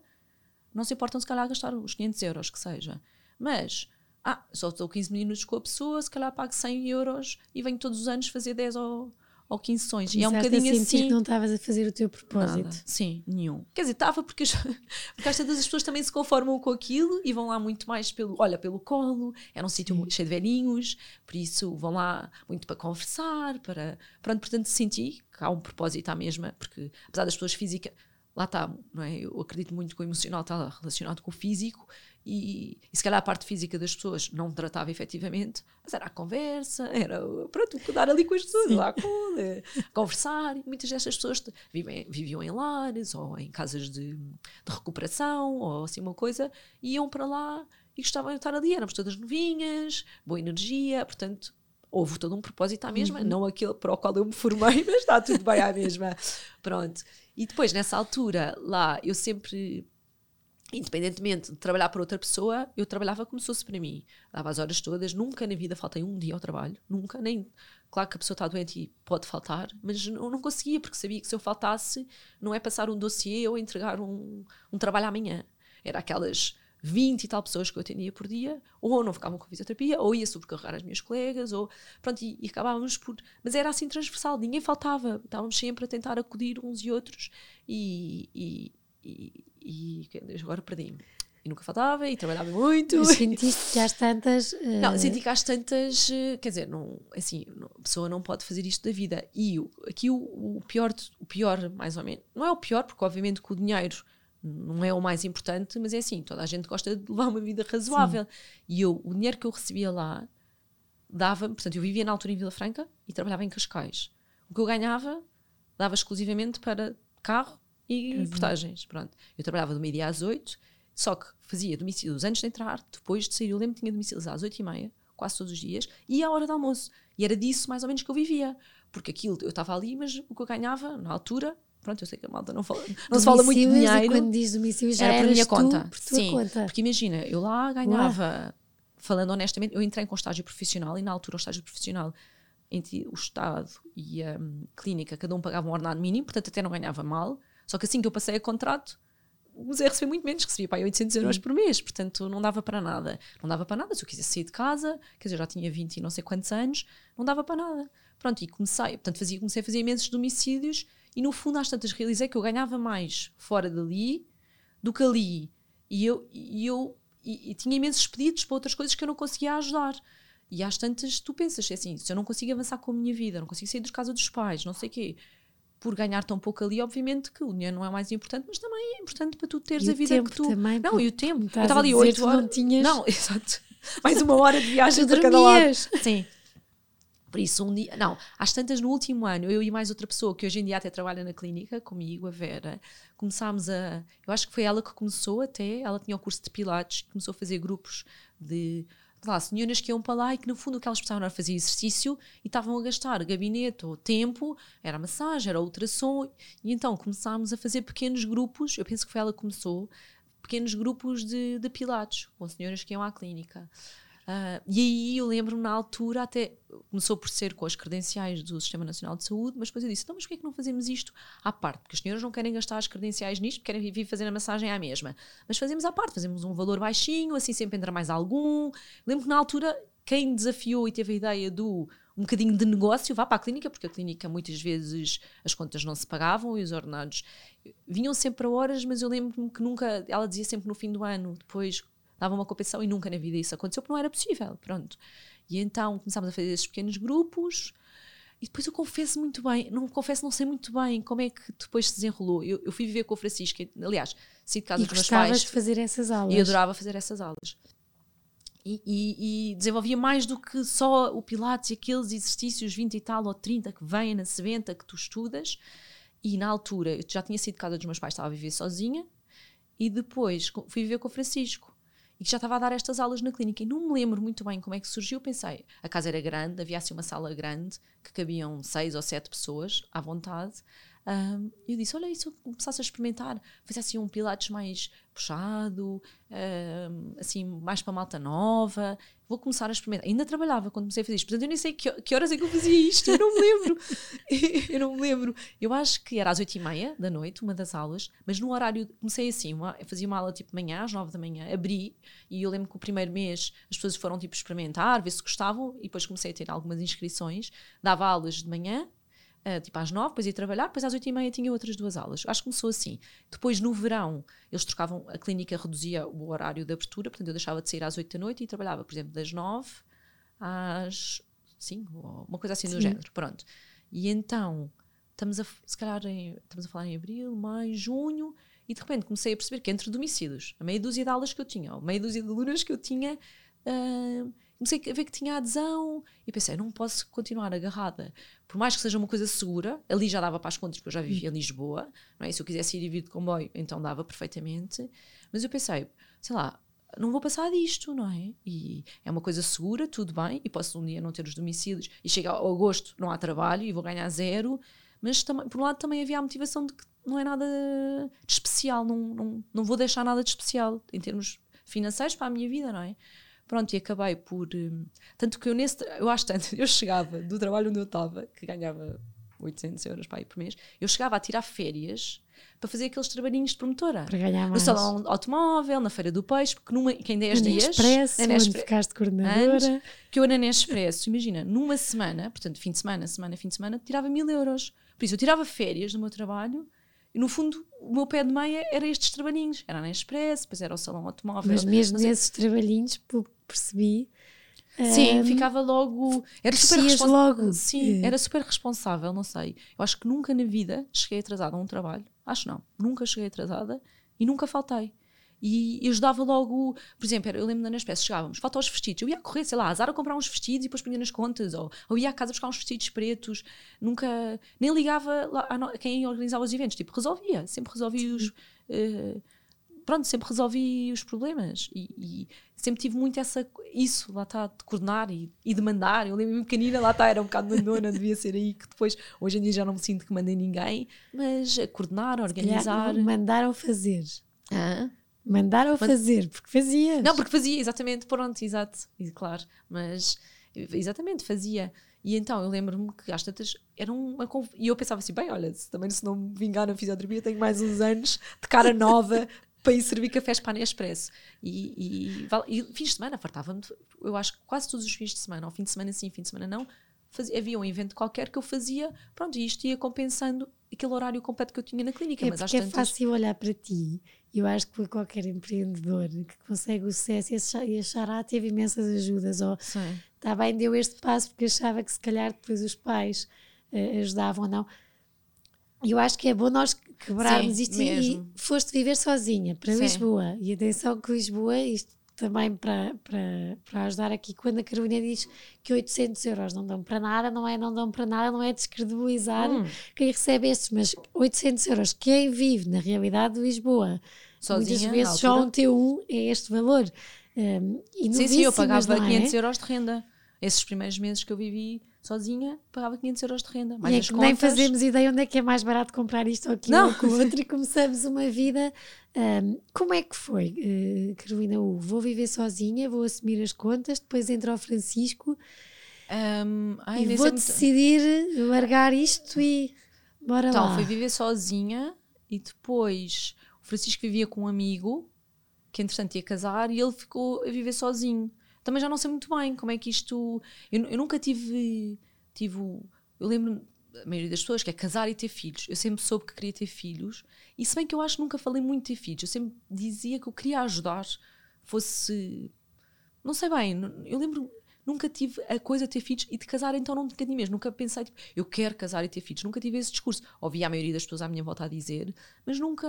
não se importam se calhar gastar os 500 euros que seja. Mas, ah, só estou 15 minutos com a pessoa, se calhar pago 100 euros e venho todos os anos fazer 10 ou ou 15 sessões. E é um bocadinho assim. que não estavas a fazer o teu propósito. Nada. Sim, nenhum. Quer dizer, estava porque, porque às vezes as pessoas também se conformam com aquilo e vão lá muito mais pelo, olha, pelo colo, era um sítio cheio de velhinhos, por isso vão lá muito para conversar, para. Pronto, portanto, senti que há um propósito à mesma, porque apesar das pessoas físicas. Lá está, não é? Eu acredito muito que o emocional está relacionado com o físico e, e, se calhar a parte física das pessoas não tratava efetivamente, mas era a conversa, era pronto, dar ali com as pessoas, lá com, é, conversar. E muitas dessas pessoas vivem, viviam em lares ou em casas de, de, recuperação ou assim uma coisa, e iam para lá e gostavam de estar ali. Éramos todas novinhas, boa energia, portanto. Houve todo um propósito à mesma, uhum. não aquele para o qual eu me formei, mas está tudo bem à mesma. Pronto. E depois, nessa altura, lá, eu sempre independentemente de trabalhar para outra pessoa, eu trabalhava como se fosse para mim. Dava as horas todas, nunca na vida faltei um dia ao trabalho, nunca, nem. Claro que a pessoa está doente e pode faltar, mas eu não conseguia, porque sabia que se eu faltasse, não é passar um dossiê ou entregar um, um trabalho amanhã. Era aquelas 20 e tal pessoas que eu atendia por dia, ou não ficavam com fisioterapia, ou ia sobrecarregar as minhas colegas, ou pronto, e, e acabávamos por. Mas era assim transversal, ninguém faltava, estávamos sempre a tentar acudir uns e outros, e, e e agora perdi-me. E nunca faltava e trabalhava muito. Sentiste que às tantas. Uh... Não, senti que às tantas, uh, quer dizer, não, assim, não, a pessoa não pode fazer isto da vida. E aqui o, o, pior, o pior, mais ou menos, não é o pior, porque obviamente que o dinheiro não é o mais importante, mas é assim, toda a gente gosta de levar uma vida razoável. Sim. E eu, o dinheiro que eu recebia lá, dava, portanto, eu vivia na altura em Vila Franca e trabalhava em Cascais. O que eu ganhava, dava exclusivamente para carro e uhum. portagens. Pronto. Eu trabalhava do meio-dia às oito, só que fazia domicílios antes de entrar, depois de sair. Eu lembro que tinha domicílios às oito e meia, quase todos os dias, e à hora do almoço. E era disso mais ou menos que eu vivia. Porque aquilo, eu estava ali, mas o que eu ganhava na altura pronto, eu sei que a malta não, fala, não se fala muito de dinheiro. quando diz domicílio já era por minha conta. Por Sim, conta. porque imagina, eu lá ganhava, Uau. falando honestamente, eu entrei com estágio profissional e na altura o estágio profissional entre o Estado e a um, clínica, cada um pagava um ordenado mínimo, portanto até não ganhava mal. Só que assim que eu passei a contrato, comecei a receber muito menos, recebia para 800 euros por mês, portanto não dava para nada. Não dava para nada, se eu quisesse sair de casa, quer dizer, eu já tinha 20 e não sei quantos anos, não dava para nada. Pronto, e comecei, portanto fazia, comecei a fazer imensos domicílios e no fundo às tantas realizei que eu ganhava mais fora dali do que ali. E eu, e eu e, e tinha imensos pedidos para outras coisas que eu não conseguia ajudar. E às tantas tu pensas assim, se eu não consigo avançar com a minha vida, não consigo sair dos casa dos pais, não sei o quê, por ganhar tão pouco ali, obviamente que o dinheiro não é mais importante, mas também é importante para tu teres e a vida que tu. Também, não, e o tempo. Eu estava ali 8 horas. Não, tinhas... não, exato. Mais uma hora de viagem para cada lado. Sim. Por isso, um dia. Não, às tantas no último ano, eu e mais outra pessoa que hoje em dia até trabalha na clínica comigo, a Vera, começámos a. Eu acho que foi ela que começou até. Ela tinha o curso de Pilates, começou a fazer grupos de lá, senhoras que iam para lá e que no fundo o que elas precisavam era fazer exercício e estavam a gastar gabinete ou tempo, era massagem, era ultrassom, e então começámos a fazer pequenos grupos, eu penso que foi ela que começou, pequenos grupos de, de pilates, com senhoras que iam à clínica. Uh, e aí eu lembro-me na altura, até começou por ser com as credenciais do Sistema Nacional de Saúde, mas depois eu disse: então, mas porquê é que não fazemos isto à parte? Porque as senhoras não querem gastar as credenciais nisto, querem vir fazer a massagem à mesma. Mas fazemos à parte, fazemos um valor baixinho, assim sempre entra mais algum. Lembro que na altura, quem desafiou e teve a ideia do um bocadinho de negócio, vá para a clínica, porque a clínica muitas vezes as contas não se pagavam e os ordenados vinham sempre a horas, mas eu lembro-me que nunca, ela dizia sempre no fim do ano, depois dava uma competição e nunca na vida isso aconteceu porque não era possível, pronto. E então começámos a fazer esses pequenos grupos e depois eu confesso muito bem, não confesso, não sei muito bem como é que depois se desenrolou. Eu, eu fui viver com a Francisca, aliás, saí de casa e dos meus pais. de fazer essas aulas. E adorava fazer essas aulas. E, e, e, desenvolvia mais do que só o Pilates e aqueles exercícios 20 e tal ou 30 que vêm na seventa que tu estudas. E na altura, eu já tinha saído de casa dos meus pais, estava a viver sozinha. E depois fui viver com o Francisco e que já estava a dar estas aulas na clínica. E não me lembro muito bem como é que surgiu. Pensei, a casa era grande, havia assim uma sala grande que cabiam seis ou sete pessoas à vontade. Um, eu disse: Olha, e se eu começasse a experimentar? Fizesse assim um Pilates mais puxado, um, assim, mais para malta nova. Vou começar a experimentar. Ainda trabalhava quando comecei a fazer isto, portanto eu nem sei que, que horas é que eu fazia isto, eu não me lembro. eu não me lembro. Eu acho que era às oito e meia da noite, uma das aulas, mas no horário, comecei assim, uma, fazia uma aula tipo manhã, às nove da manhã, abri, e eu lembro que o primeiro mês as pessoas foram tipo experimentar, ver se gostavam, e depois comecei a ter algumas inscrições, dava aulas de manhã, Uh, tipo às nove, depois ia trabalhar, depois às oito e meia tinha outras duas aulas. Acho que começou assim. Depois, no verão, eles trocavam, a clínica reduzia o horário de abertura, portanto eu deixava de sair às oito da noite e trabalhava, por exemplo, das nove às cinco, uma coisa assim Sim. do género. Pronto. E então, estamos a, se calhar, em, estamos a falar em abril, maio, junho, e de repente comecei a perceber que entre domicílios, a meia dúzia de aulas que eu tinha, a meia dúzia de alunas que eu tinha, uh, comecei a ver que tinha adesão e pensei, não posso continuar agarrada. Por mais que seja uma coisa segura, ali já dava para as contas, porque eu já vivia em Lisboa, não é? se eu quisesse ir e vir de comboio, então dava perfeitamente. Mas eu pensei, sei lá, não vou passar disto, não é? E é uma coisa segura, tudo bem, e posso um dia não ter os domicílios, e chega ao agosto, não há trabalho e vou ganhar zero, mas também, por um lado também havia a motivação de que não é nada de especial, não, não, não vou deixar nada de especial em termos financeiros para a minha vida, não é? Pronto, e acabei por. Hum, tanto que eu nesse. Eu acho tanto, eu chegava do trabalho onde eu estava, que ganhava 800 euros para ir por mês, eu chegava a tirar férias para fazer aqueles trabalhinhos de promotora. Para ganhar mais. No salão automóvel, na Feira do Peixe, porque numa, que em 10 dias. Expresso, na onde ficaste coordenadora. Antes, que eu era na Expresso, imagina, numa semana, portanto, fim de semana, semana, fim de semana, tirava mil euros. Por isso, eu tirava férias do meu trabalho e no fundo, o meu pé de meia era estes trabalhinhos. Era na Express, depois era o salão automóvel. Mas mesmo nesses trabalhinhos, percebi. Sim, um, ficava logo. Era super responsável. logo. Sim, é. era super responsável, não sei. Eu acho que nunca na vida cheguei atrasada a um trabalho. Acho não. Nunca cheguei atrasada e nunca faltei. E ajudava logo, por exemplo, eu lembro na Nespresso, chegávamos, falta os vestidos, eu ia correr, sei lá, azar a comprar uns vestidos e depois punha nas contas, ou, ou ia à casa buscar uns vestidos pretos, nunca, nem ligava lá a, quem organizava os eventos, tipo, resolvia, sempre resolvi os, uh, pronto, sempre resolvi os problemas e, e, sempre tive muito essa, isso, lá está, de coordenar e, e de mandar, eu lembro-me pequenina, lá está, era um bocado mandona, devia ser aí que depois, hoje em dia já não me sinto que mandei ninguém, mas coordenar, organizar. Mandaram fazer. Ah? Mandaram mas, fazer, porque fazia. Não, porque fazia, exatamente, pronto, exato, e, claro, mas exatamente, fazia. E então eu lembro-me que às tantas era uma. E eu pensava assim, bem, olha, se, também se não me vingar na fisioterapia, tenho mais uns anos de cara nova para ir servir cafés para a Nespresso. E, e, e fins de semana, fartava-me, eu acho que quase todos os fins de semana, ou fim de semana sim, fim de semana não, fazia, havia um evento qualquer que eu fazia, pronto, e isto ia compensando aquele horário completo que eu tinha na clínica. É mas às é tantas... fácil olhar para ti eu acho que qualquer empreendedor que consegue o sucesso e achar, ah, teve imensas ajudas, ou está bem, deu este passo porque achava que se calhar depois os pais uh, ajudavam ou não. Eu acho que é bom nós quebrarmos Sim, isto mesmo. e foste viver sozinha para Sim. Lisboa. E atenção que Lisboa, isto também para, para, para ajudar aqui, quando a Carolina diz que 800 euros não dão para nada, não é não dão para nada, não é descredibilizar hum. quem recebe estes, mas 800 euros, quem vive na realidade de Lisboa, Sozinha, muitas vezes só um T1 é este valor. Um, sim, sim, eu pagava 500 é? euros de renda. Esses primeiros meses que eu vivi sozinha, pagava 500 euros de renda. Mais E é que nem contas. fazemos ideia onde é que é mais barato comprar isto ou aquilo Não. ou com outro e começamos uma vida. Ahm, como é que foi, eh, Carolina U? Vou viver sozinha, vou assumir as contas, depois entra o Francisco Ahm, ai, e nem vou decidir largar isto e bora Então, lá. fui viver sozinha e depois o Francisco vivia com um amigo que entretanto ia casar e ele ficou a viver sozinho. Também já não sei muito bem como é que isto. Eu, eu nunca tive. tive eu lembro-me, a maioria das pessoas, que é casar e ter filhos. Eu sempre soube que queria ter filhos e se bem que eu acho que nunca falei muito de ter filhos, eu sempre dizia que eu queria ajudar, fosse. Não sei bem, eu lembro. Nunca tive a coisa de ter filhos e de casar, então não tinha mesmo. Nunca pensei, tipo, eu quero casar e ter filhos. Nunca tive esse discurso. Ouvi a maioria das pessoas à minha volta a dizer, mas nunca,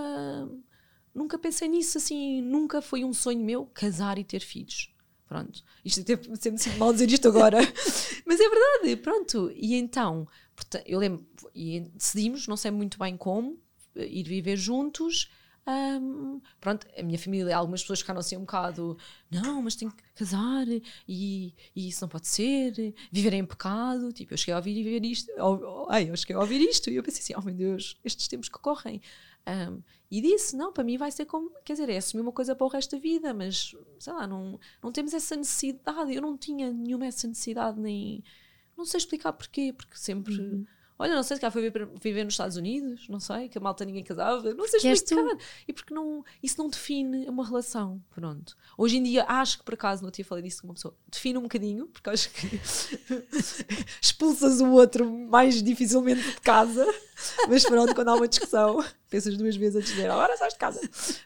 nunca pensei nisso assim. Nunca foi um sonho meu casar e ter filhos. Pronto. Isto até sempre sinto mal dizer isto agora. mas é verdade, pronto. E então, eu lembro, e decidimos, não sei muito bem como, ir viver juntos. Ahm, pronto, a minha família, algumas pessoas ficaram assim um bocado, não, mas tenho que casar e, e isso não pode ser, viver em pecado. Tipo, eu cheguei a ouvir isto, ou- ai, eu cheguei a ouvir isto e eu pensei assim, oh meu Deus, estes tempos que correm. Ahm, e disse, não, para mim vai ser como, quer dizer, é assumir uma coisa para o resto da vida, mas sei lá, não, não temos essa necessidade. Eu não tinha nenhuma essa necessidade, nem não sei explicar porquê, porque sempre. Olha, não sei se cá foi viver, nos Estados Unidos, não sei, que a malta ninguém casava, não sei explicar. E porque não, isso não define uma relação, pronto. Hoje em dia, acho que por acaso, não tinha falado disso com uma pessoa, define um bocadinho, porque acho que expulsas o outro mais dificilmente de casa, mas pronto, quando há uma discussão, pensas duas vezes antes de dizer, agora sais de casa.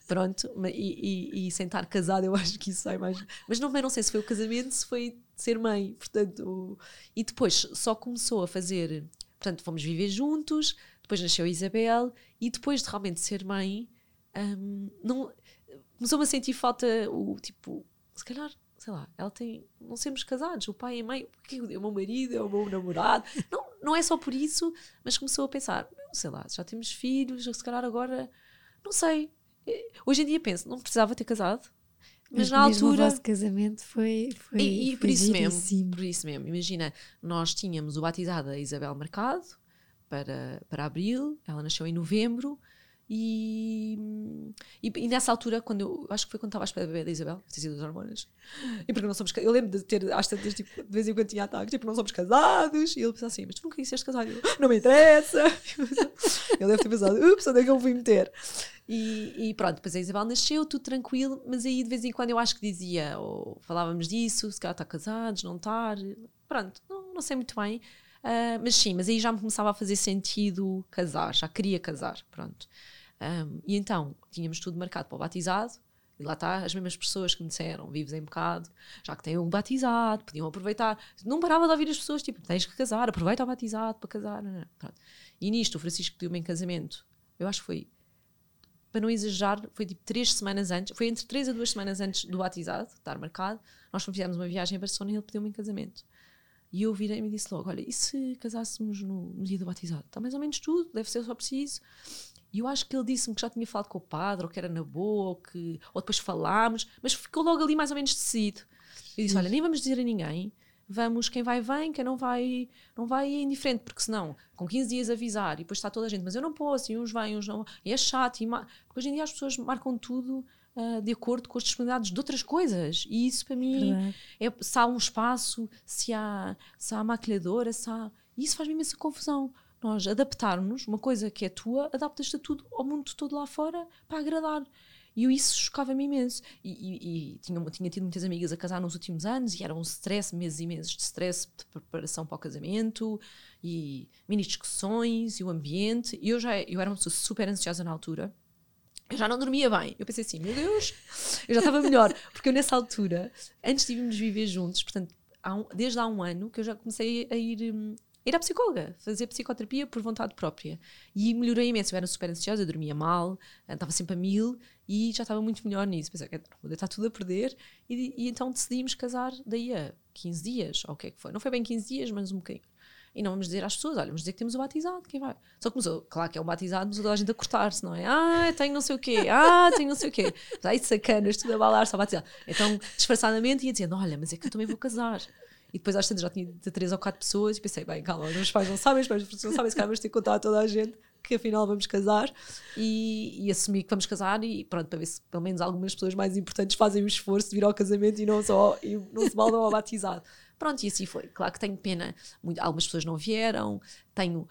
Pronto, e, e, e sem estar casado, eu acho que isso sai mais. Mas não, não sei se foi o casamento, se foi ser mãe, portanto. E depois só começou a fazer. Portanto, fomos viver juntos, depois nasceu a Isabel, e depois de realmente ser mãe, hum, não, começou-me a sentir falta o tipo, se calhar, sei lá, ela tem, não sermos casados, o pai e a mãe, porque é o meu marido, é o meu namorado, não, não é só por isso, mas começou a pensar, sei lá, já temos filhos, se calhar agora, não sei, Eh, hoje em dia penso, não precisava ter casado, mas, Mas na altura... o vosso casamento foi. foi E, e foi por isso mesmo, por isso mesmo, imagina, nós tínhamos o batizado da Isabel Mercado para, para abril, ela nasceu em novembro e, e, e nessa altura, quando eu acho que foi quando estava à espera da bebê da Isabel, ter sido das hormonas, e porque não somos eu lembro de ter às tantas, tipo, de vez em quando tinha ataques, tipo, não somos casados, e ele pensava assim, mas tu nunca disseste casado, eu, não me interessa, ele deve ter pensado, ups, onde é que eu fui meter? E, e pronto, depois a Isabel nasceu, tudo tranquilo, mas aí de vez em quando eu acho que dizia, ou falávamos disso, se calhar está casados, não estar, pronto, não, não sei muito bem. Ah, mas sim, mas aí já me começava a fazer sentido casar, já queria casar, pronto. Ahm, e então, tínhamos tudo marcado para o batizado, e lá está, as mesmas pessoas que me disseram, vives em pecado, já que têm o batizado, podiam aproveitar. Não parava de ouvir as pessoas, tipo, tens que casar, aproveita o batizado para casar. pronto. E nisto, o Francisco pediu-me em casamento, eu acho que foi para não exagerar, foi tipo três semanas antes, foi entre três a duas semanas antes do batizado, estar marcado, nós fizemos uma viagem a Barcelona e ele pediu-me em casamento. E eu virei-me e disse logo: Olha, e se casássemos no, no dia do batizado? Está mais ou menos tudo, deve ser só preciso. E eu acho que ele disse-me que já tinha falado com o padre, ou que era na boa, ou, que, ou depois falámos, mas ficou logo ali mais ou menos decidido. Eu disse: Olha, nem vamos dizer a ninguém, vamos, quem vai, vem, quem não vai, não vai é indiferente, porque senão, com 15 dias avisar, e depois está toda a gente, mas eu não posso, e uns vêm, uns não, e é chato, e porque hoje em dia as pessoas marcam tudo ah, de acordo com as disponibilidades de outras coisas, e isso para mim Verdade. é, se há um espaço, se há, se há maquilhadora, se há. E isso faz-me imensa confusão. Nós adaptarmos uma coisa que é tua, adaptas-te a tudo, ao mundo todo lá fora, para agradar. E isso chocava-me imenso. E, e- e tinha, tinha tido muitas amigas a casar nos últimos anos, e era um stress, meses e meses de stress de preparação para o casamento, e mini discussões, e o ambiente. E eu já eu era uma pessoa super ansiosa na altura. Eu já não dormia bem. Eu pensei assim, meu Deus, eu já estava melhor. Porque eu nessa altura, antes de irmos viver juntos, portanto, há um- desde há um ano que eu já comecei a ir, hum, ir à psicóloga, fazer psicoterapia por vontade própria. E melhorei imenso. Eu era super ansiosa, dormia mal, estava sempre a mil e já estava muito melhor nisso. Pensei, "Ok, vou deitar tudo a perder. E, e então decidimos casar daí a 15 dias, ou o que é que foi. Não foi bem 15 dias, mas um bocadinho. E não vamos dizer às pessoas, olha, vamos dizer que temos o batizado, quem vai? Só que começou, claro que é o batizado, mas toda a gente a cortar-se, não é? Ah, tenho não sei o quê, ah, tenho não sei o quê. Ai, sacanas, tudo a balar, só batizado. Então, disfarçadamente ia dizendo, olha, mas é que eu também vou casar. E depois às vezes já tinha de três ou quatro pessoas e pensei, bem, calma, os meus pais não sabem, os meus pais não sabem, se calhar vamos ter que contar a toda a gente que afinal vamos casar e, e assumir que vamos casar e pronto, para ver se pelo menos algumas pessoas mais importantes fazem o esforço de vir ao casamento e não só e não se baldam ao batizado. Pronto, e assim foi. Claro que tenho pena, muito, algumas pessoas não vieram, tenho,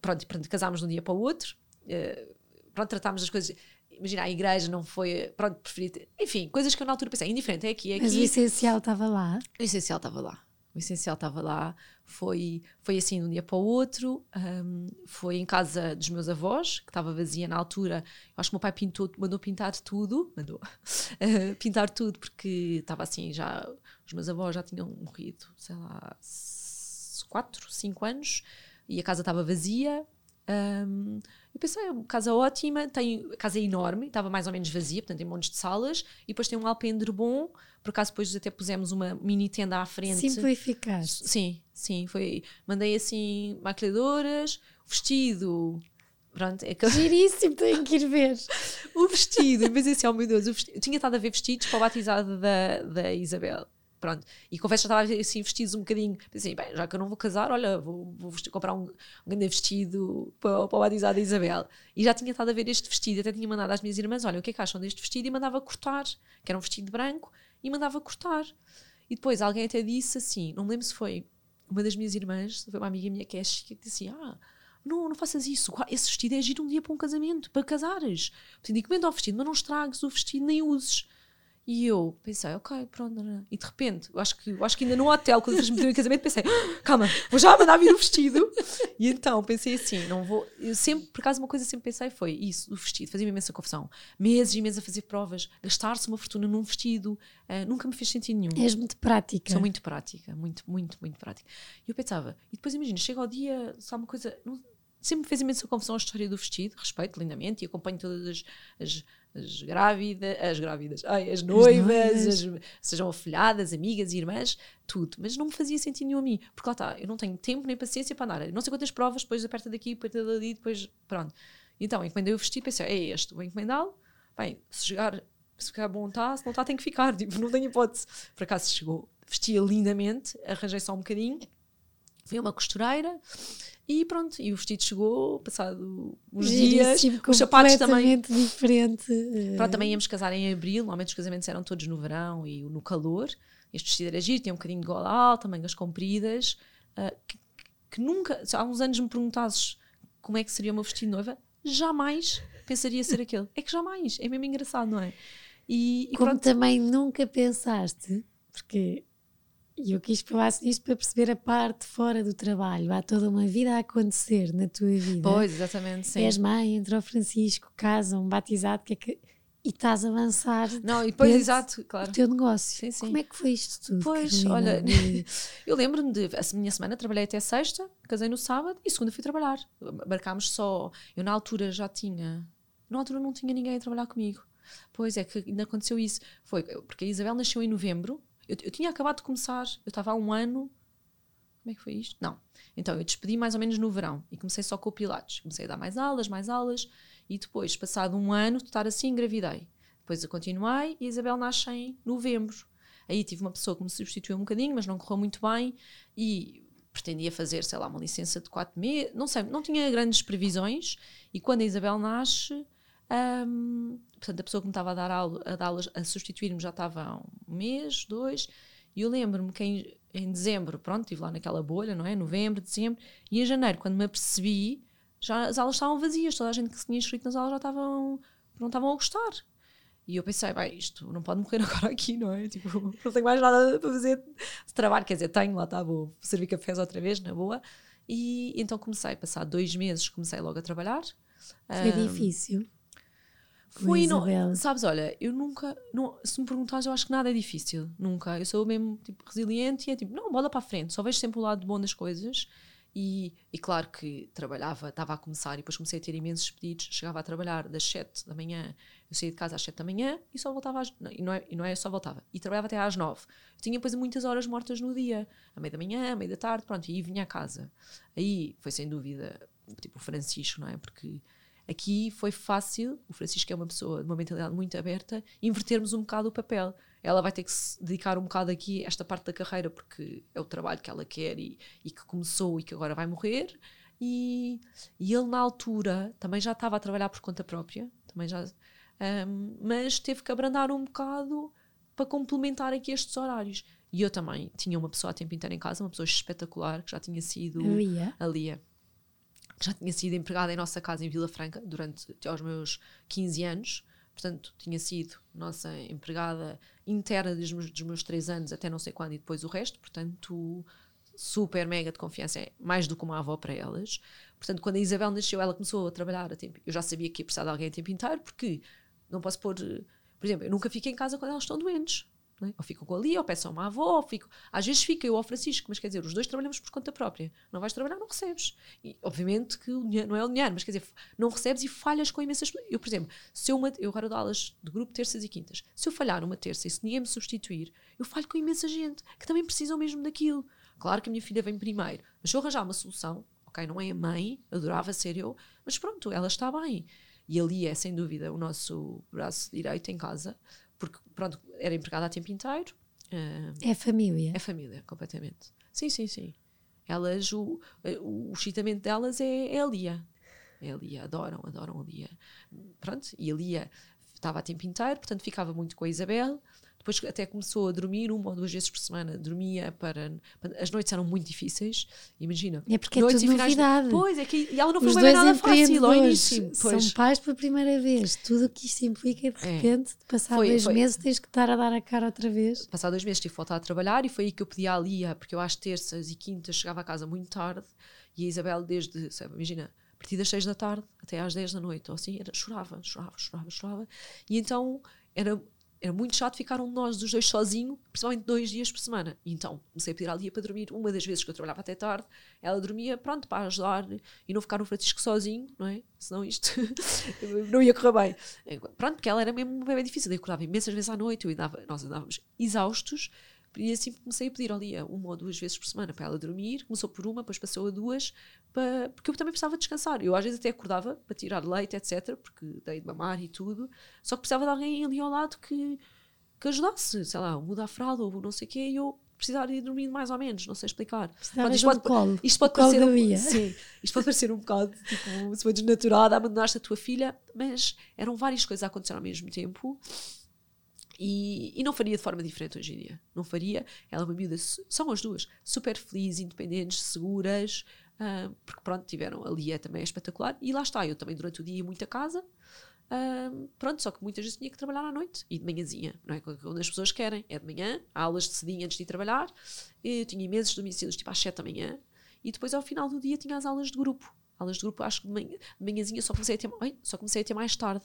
pronto, pronto, casámos de um dia para o outro, uh, pronto, tratámos as coisas imagina, a igreja não foi, pronto, preferi, enfim, coisas que eu na altura pensei, indiferente, é aqui, é aqui. Mas o essencial estava lá. O essencial estava lá. O essencial estava lá, foi, foi assim de um dia para o outro. Um, foi em casa dos meus avós, que estava vazia na altura. Eu acho que o meu pai pintou, mandou pintar tudo, mandou uh, pintar tudo, porque estava assim já. Os meus avós já tinham morrido, sei lá, 4, 5 anos, e a casa estava vazia. Um, eu pensei, é uma casa ótima, tem, a casa é enorme, estava mais ou menos vazia, portanto tem montes de salas, e depois tem um alpendre bom, por acaso depois até pusemos uma mini tenda à frente. Simplificaste. Sim, sim, foi, mandei assim maquilhadoras, vestido, pronto. É que... Giríssimo, tenho que ir ver. o vestido, mas assim, oh meu Deus, vestido, eu tinha estado a ver vestidos para o batizado da, da Isabel. Pronto. E confesso que já estava assim, vestidos um bocadinho. Pensei, bem, já que eu não vou casar, olha, vou, vou vestir, comprar um, um grande vestido para, para o batizado da Isabel. E já tinha estado a ver este vestido, até tinha mandado às minhas irmãs: olha, o que é que acham deste vestido? E mandava cortar, que era um vestido branco, e mandava cortar. E depois alguém até disse assim: não me lembro se foi uma das minhas irmãs, foi uma amiga minha que é chica, que disse assim: ah. Não, não faças isso. Esse vestido é giro um dia para um casamento, para casares. Portanto, encomenda ao vestido, mas não estragues o vestido nem uses. E eu pensei, ok, pronto. E de repente, eu acho que, eu acho que ainda no hotel, quando eles me em casamento, pensei, ah, calma, vou já mandar vir o vestido. E então pensei assim, não vou. Eu sempre, por acaso, uma coisa que sempre pensei foi isso, o vestido, fazia-me imensa confusão. Meses e meses a fazer provas, gastar-se uma fortuna num vestido, uh, nunca me fez sentido nenhum. És muito prática. Sou muito prática, muito, muito, muito prática. E eu pensava, e depois imagina, chega ao dia, só uma coisa. Não, sempre me fez imensa confusão a história do vestido, respeito lindamente e acompanho todas as, as as grávidas, as grávidas, ai, as noivas, as noivas. As, sejam afilhadas, amigas, irmãs, tudo. Mas não me fazia sentido nenhum a mim, porque lá está, eu não tenho tempo nem paciência para andar. Não sei quantas provas, depois aperta daqui, aperta dali, depois pronto. Então, encomendei o vestido, pensei, é este, vou encomendá-lo. Bem, se chegar, se ficar bom está, se não está, tem que ficar, tipo, não tenho hipótese. Por acaso chegou, vestia lindamente, arranjei só um bocadinho, fui a uma costureira e pronto, e o vestido chegou, passado uns dias, os sapatos também. diferente. Pronto, também íamos casar em abril, normalmente os casamentos eram todos no verão e no calor. Este vestido era giro, tinha um bocadinho de gola alta, mangas compridas, uh, que, que, nunca, se há uns anos me perguntasses como é que seria o meu vestido de noiva, jamais pensaria ser aquele. É que jamais, é mesmo engraçado, não é? E, e como pronto. também nunca pensaste, porque e eu quis falar nisto para perceber a parte fora do trabalho. Há toda uma vida a acontecer na tua vida. Pois, exatamente, sim. És mãe, entra o Francisco, casa, um batizado, que é que... E estás a avançar. Não, e depois, exato, claro. O teu negócio. Sim, sim. Como é que foi isto tudo? Pois, Carolina? olha, eu lembro-me de. A minha semana trabalhei até sexta, casei no sábado e segunda fui trabalhar. Marcámos só. Eu na altura já tinha. Na altura não tinha ninguém a trabalhar comigo. Pois é, que ainda aconteceu isso. Foi porque a Isabel nasceu em novembro eu, eu tinha acabado de começar, eu estava há um ano. Como é que foi isto? Não. Então, eu despedi mais ou menos no verão e comecei só com o Pilates. Comecei a dar mais aulas, mais aulas e depois, passado um ano de estar assim, engravidei. Depois eu continuei e a Isabel nasce em novembro. Aí tive uma pessoa que me substituiu um bocadinho, mas não correu muito bem e pretendia fazer, sei lá, uma licença de quatro meses, não sei, não tinha grandes previsões. E quando a Isabel nasce, um, portanto, a pessoa que me estava a dar aula, a, dar a substituir-me já estava há um mês, dois, e eu lembro-me que em, em, dezembro, pronto, estive lá naquela bolha, não é? Novembro, dezembro, e em janeiro, quando me apercebi, já as aulas estavam vazias, toda a gente que se tinha inscrito nas aulas já estavam, não estavam a gostar. E eu pensei, bem, isto não pode morrer agora aqui, não é? Tipo, não tenho mais nada para fazer de trabalho, quer dizer, tenho, lá está, vou servir cafés outra vez, na boa. E então comecei, passar dois meses, comecei logo a trabalhar. Foi um, difícil. Foi, não, sabes, olha, eu nunca, não, se me perguntares, eu acho que nada é difícil, nunca. Eu sou mesmo tipo, resiliente e é tipo, não, bola para a frente, só vejo sempre o lado bom das coisas. E, e claro que trabalhava, estava a começar e depois comecei a ter imensos pedidos. Chegava a trabalhar das 7 da manhã, eu saía de casa às 7 da manhã e só voltava às, não, e, não é, e não é só voltava, e trabalhava até às 9. Eu tinha depois muitas horas mortas no dia, à meia da manhã, à meia da tarde, pronto, e vinha a casa. Aí foi sem dúvida, tipo, o Francisco, não é? Porque Aqui foi fácil, o Francisco é uma pessoa de uma mentalidade muito aberta, invertermos um bocado o papel. Ela vai ter que se dedicar um bocado aqui a esta parte da carreira, porque é o trabalho que ela quer e, e que começou e que agora vai morrer. E, e ele, na altura, também já estava a trabalhar por conta própria, também já, um, mas teve que abrandar um bocado para complementar aqui estes horários. E eu também tinha uma pessoa a tempo inteiro em casa, uma pessoa espetacular, que já tinha sido A Lia. a Lia, que já tinha sido empregada em nossa casa em Vila Franca durante até aos meus 15 anos. Portanto, tinha sido nossa empregada interna dos meus, dos meus 3 anos até não sei quando e depois o resto. Portanto, super mega de confiança, é mais do que uma avó para elas. Portanto, quando a Isabel nasceu, ela começou a trabalhar a tempo. Eu já sabia que ia precisar de alguém a tempo inteiro, porque não posso pôr. Por exemplo, eu nunca fico em casa quando elas estão doentes. É? Ou fico com a Lia, ou peço a uma avó, ou fico. Às vezes fica eu ou o Francisco, mas quer dizer, os dois trabalhamos por conta própria. Não vais trabalhar, não recebes. E obviamente que o dinheiro, não é o dinheiro, mas quer dizer, não recebes e falhas com imensas. Eu, por exemplo, se eu, uma, eu agora dou aulas de grupo terças e quintas. Se eu falhar uma terça e se ninguém me substituir, eu falho com imensa gente que também precisam mesmo daquilo. Claro que a minha filha vem primeiro, mas se eu arranjar uma solução, ok, não é a mãe, adorava ser eu, mas pronto, ela está bem. E ali é, sem dúvida, o nosso braço direito em casa, porque, pronto, era empregada a tempo inteiro, ah, É família. é família, completamente. Sim, sim, sim. Elas, o, o, o excitamento delas é, é a Lia. É a Lia, adoram, adoram a Lia. Pronto, e a Lia estava a tempo inteiro, portanto ficava muito com a Isabel. Depois até começou a dormir uma ou duas vezes por semana. Dormia para. As noites eram muito difíceis, imagina. É porque é tudo e finais de- novidade. Pois, é que e ela não foi bem dois nada fácil ao início. são pais pela primeira vez. Tudo o que isto implica, de É. repente, de passar Foi- dois foi- meses, tens que estar a dar a cara outra vez. Passar dois meses tive que voltar a trabalhar e foi aí que eu pedi à Lia, porque eu às terças e quintas chegava a casa muito tarde e a Isabel desde, sabe, imagina, a partir das seis da tarde até às 10 da noite ou assim, era, chorava, chorava, chorava, chorava. E então era, era muito chato ficar um nós dos dois sozinho, principalmente dois dias por semana. E então comecei a pedir à Lia para dormir. Uma das vezes que eu trabalhava até tarde, ela dormia, pronto, para ajudar e não ficar o Francisco sozinho, não é? Senão isto não ia correr bem. Pronto, porque ela era mesmo bebê difícil. Eu acordava imensas vezes à noite, eu andava, nós andávamos exaustos. E assim comecei a pedir ao Lia uma ou duas vezes por semana para ela dormir. Começou por uma, depois passou a duas, para, porque eu também precisava descansar. Eu às vezes até acordava para tirar leite, etc., porque dei de mamar e tudo. Só que precisava de alguém ali ao lado que, que ajudasse, sei lá, mudar a fralda ou não sei o quê, e eu precisava ir dormindo mais ou menos, não sei explicar. Precisavas isto de um colo. isto pode parecer um, sim, isto pode parecer um bocado tipo, se foi desnaturada, abandonaste a tua filha, mas eram várias coisas a acontecer ao mesmo tempo e, e não faria de forma diferente hoje em dia. Não faria. Ela é uma miúda, são as duas, super felizes, independentes, seguras, ah, porque pronto, tiveram. A Lia também é espetacular e lá está. Eu também durante o dia ia muito a casa. ah, pronto, só que muitas vezes tinha que trabalhar à noite e de manhãzinha, não é? Quando as pessoas querem, é de manhã, há aulas de cedinho antes de ir trabalhar. Eu tinha imensos domicílios, tipo às 7 da manhã, e depois ao final do dia tinha as aulas de grupo. Aulas de grupo, acho que de manhã, de manhãzinha só comecei a ter, só comecei a ter mais tarde.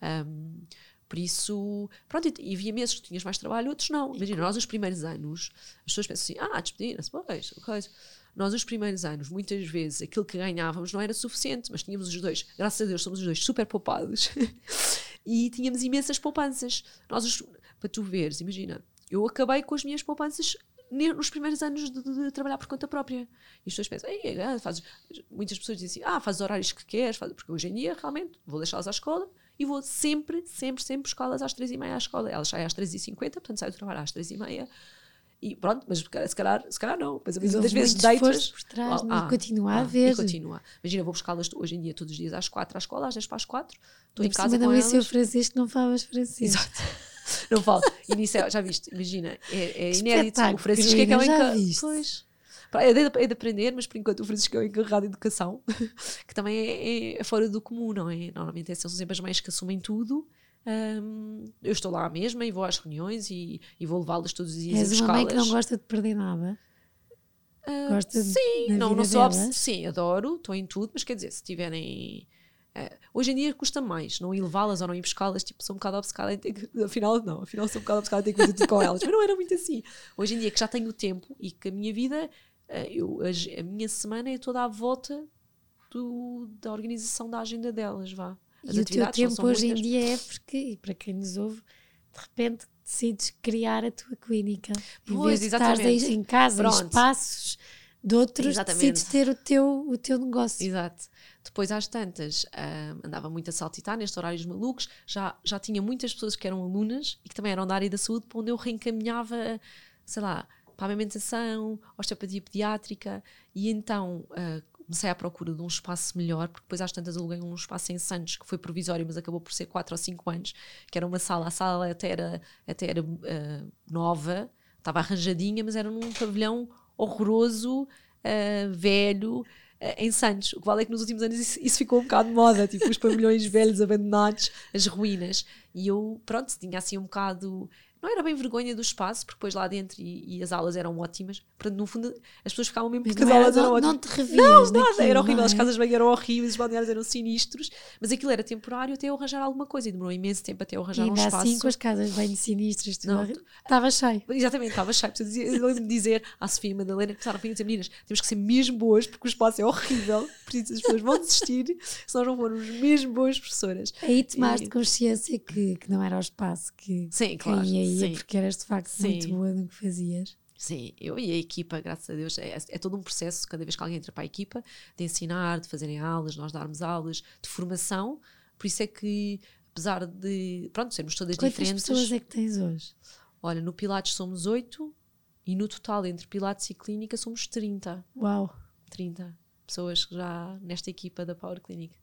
Ahm, por isso, pronto, e, havia meses que tinhas mais trabalho, outros não. Imagina, nós os primeiros anos, as pessoas pensam assim, ah, despediram-se, pois, coisa. Nós os primeiros anos, muitas vezes, aquilo que ganhávamos não era suficiente, mas tínhamos os dois, graças a Deus, somos os dois super poupados. e tínhamos imensas poupanças. Nós, os- para tu veres, imagina, eu acabei com as minhas poupanças nos primeiros anos de, de- de trabalhar por conta própria. E as pessoas pensam, "Ei, ah, fazes, muitas pessoas dizem assim, ah, fazes os horários que queres, faz, porque hoje em dia, realmente, vou deixá-las à escola e vou sempre, sempre, sempre buscá-las às três e meia à escola. Elas saem às três e cinquenta, portanto saio do trabalho às três e meia. E pronto, mas se calhar, se calhar não. Mas muitas houve vezes deitas. por trás, Ah, não é? ah, continua a ah, haver. E continua. Imagina, vou buscá-las hoje em dia todos os dias às quatro à escola, às 10 para as quatro. Estou em casa cima com não é elas. Francisco, não falas Francisco. Exato. Não falo. E nisso é- já viste, imagina, é, é Que inédito. O Francisco é que é já encarregado. viste? Pois. É de, é de aprender, mas por enquanto o Francisco é o encarregado de educação, que também é, é fora do comum, não é? Normalmente são sempre as mães que assumem tudo. Hum, eu estou lá mesma e vou às reuniões e, e vou levá-las todos os dias És uma mãe que não gosta de perder nada. Ah, Gosta de- sim, na não, não sou? Sim, adoro, estou em tudo, mas quer dizer, se tiverem. eh, hoje em dia custa mais não ir levá-las ou não ir buscá-las, tipo, sou um bocado obcecada em ter que. Afinal, não, afinal sou um bocado obcecada em ter que fazer tudo com elas, mas não era muito assim. Hoje em dia que já tenho o tempo e que a minha vida, eu, a, a minha semana é toda à volta do, da organização da agenda delas, vá. As e o teu tempo hoje muitas. em dia é porque, e para quem nos ouve, de repente decides criar a tua clínica. em Pois, vez estares exatamente. em- em casa, em Pronto. espaços de outros, Exatamente. decides ter o teu, o teu negócio. Exato. Depois, às tantas, ah, andava muito a saltitar nestes horários malucos. Já, já tinha muitas pessoas que eram alunas e que também eram da área da saúde, para onde eu reencaminhava, sei lá, para a amamentação, osteopatia pediátrica. E então ah, comecei à procura de um espaço melhor, porque depois, às tantas, aluguei um espaço em Santos, que foi provisório, mas acabou por ser 4 ou 5 anos, que era uma sala. A sala até era, até era ah, nova, estava arranjadinha, mas era num pavilhão horroroso, ah, velho em Santos. O que vale é que nos últimos anos isso, isso ficou um bocado de moda, tipo os pavilhões velhos abandonados, as ruínas. E eu, pronto, tinha assim um bocado. Não era bem vergonha do espaço, porque depois lá dentro e, e as aulas eram ótimas. Portanto, no fundo, as pessoas ficavam mesmo porque as não, aulas eram não, ótimas. não te revias Não, nada, era horrível. não As é? casas de banho eram horríveis, os balneários eram sinistros, mas aquilo era temporário até eu arranjar alguma coisa e demorou imenso tempo até eu E arranjar um ainda espaço. assim, com as casas bem sinistras, Não. estava cheio. Exatamente, estava cheio. Eu lembro-me de dizer à Sofia e à Madalena, começaram a vir a dizer, meninas, temos que ser mesmo boas, porque o espaço é horrível, por isso as pessoas vão desistir se nós não formos mesmo boas professoras. Aí tomaste E- consciência que, que não era o espaço que Sim, claro. ia, sim. porque eras de facto muito Sim. boa no que fazias. Sim, eu e a equipa, graças a Deus, é, é todo um processo, cada vez que alguém entra para a equipa, de ensinar, de fazerem aulas, nós darmos aulas, de formação, por isso é que, apesar de, pronto, sermos todas Quantas diferentes, pessoas é que tens hoje? olha, no Pilates somos oito e no total entre Pilates e Clínica somos 30. Uau! 30 pessoas já nesta equipa da Power Clinic.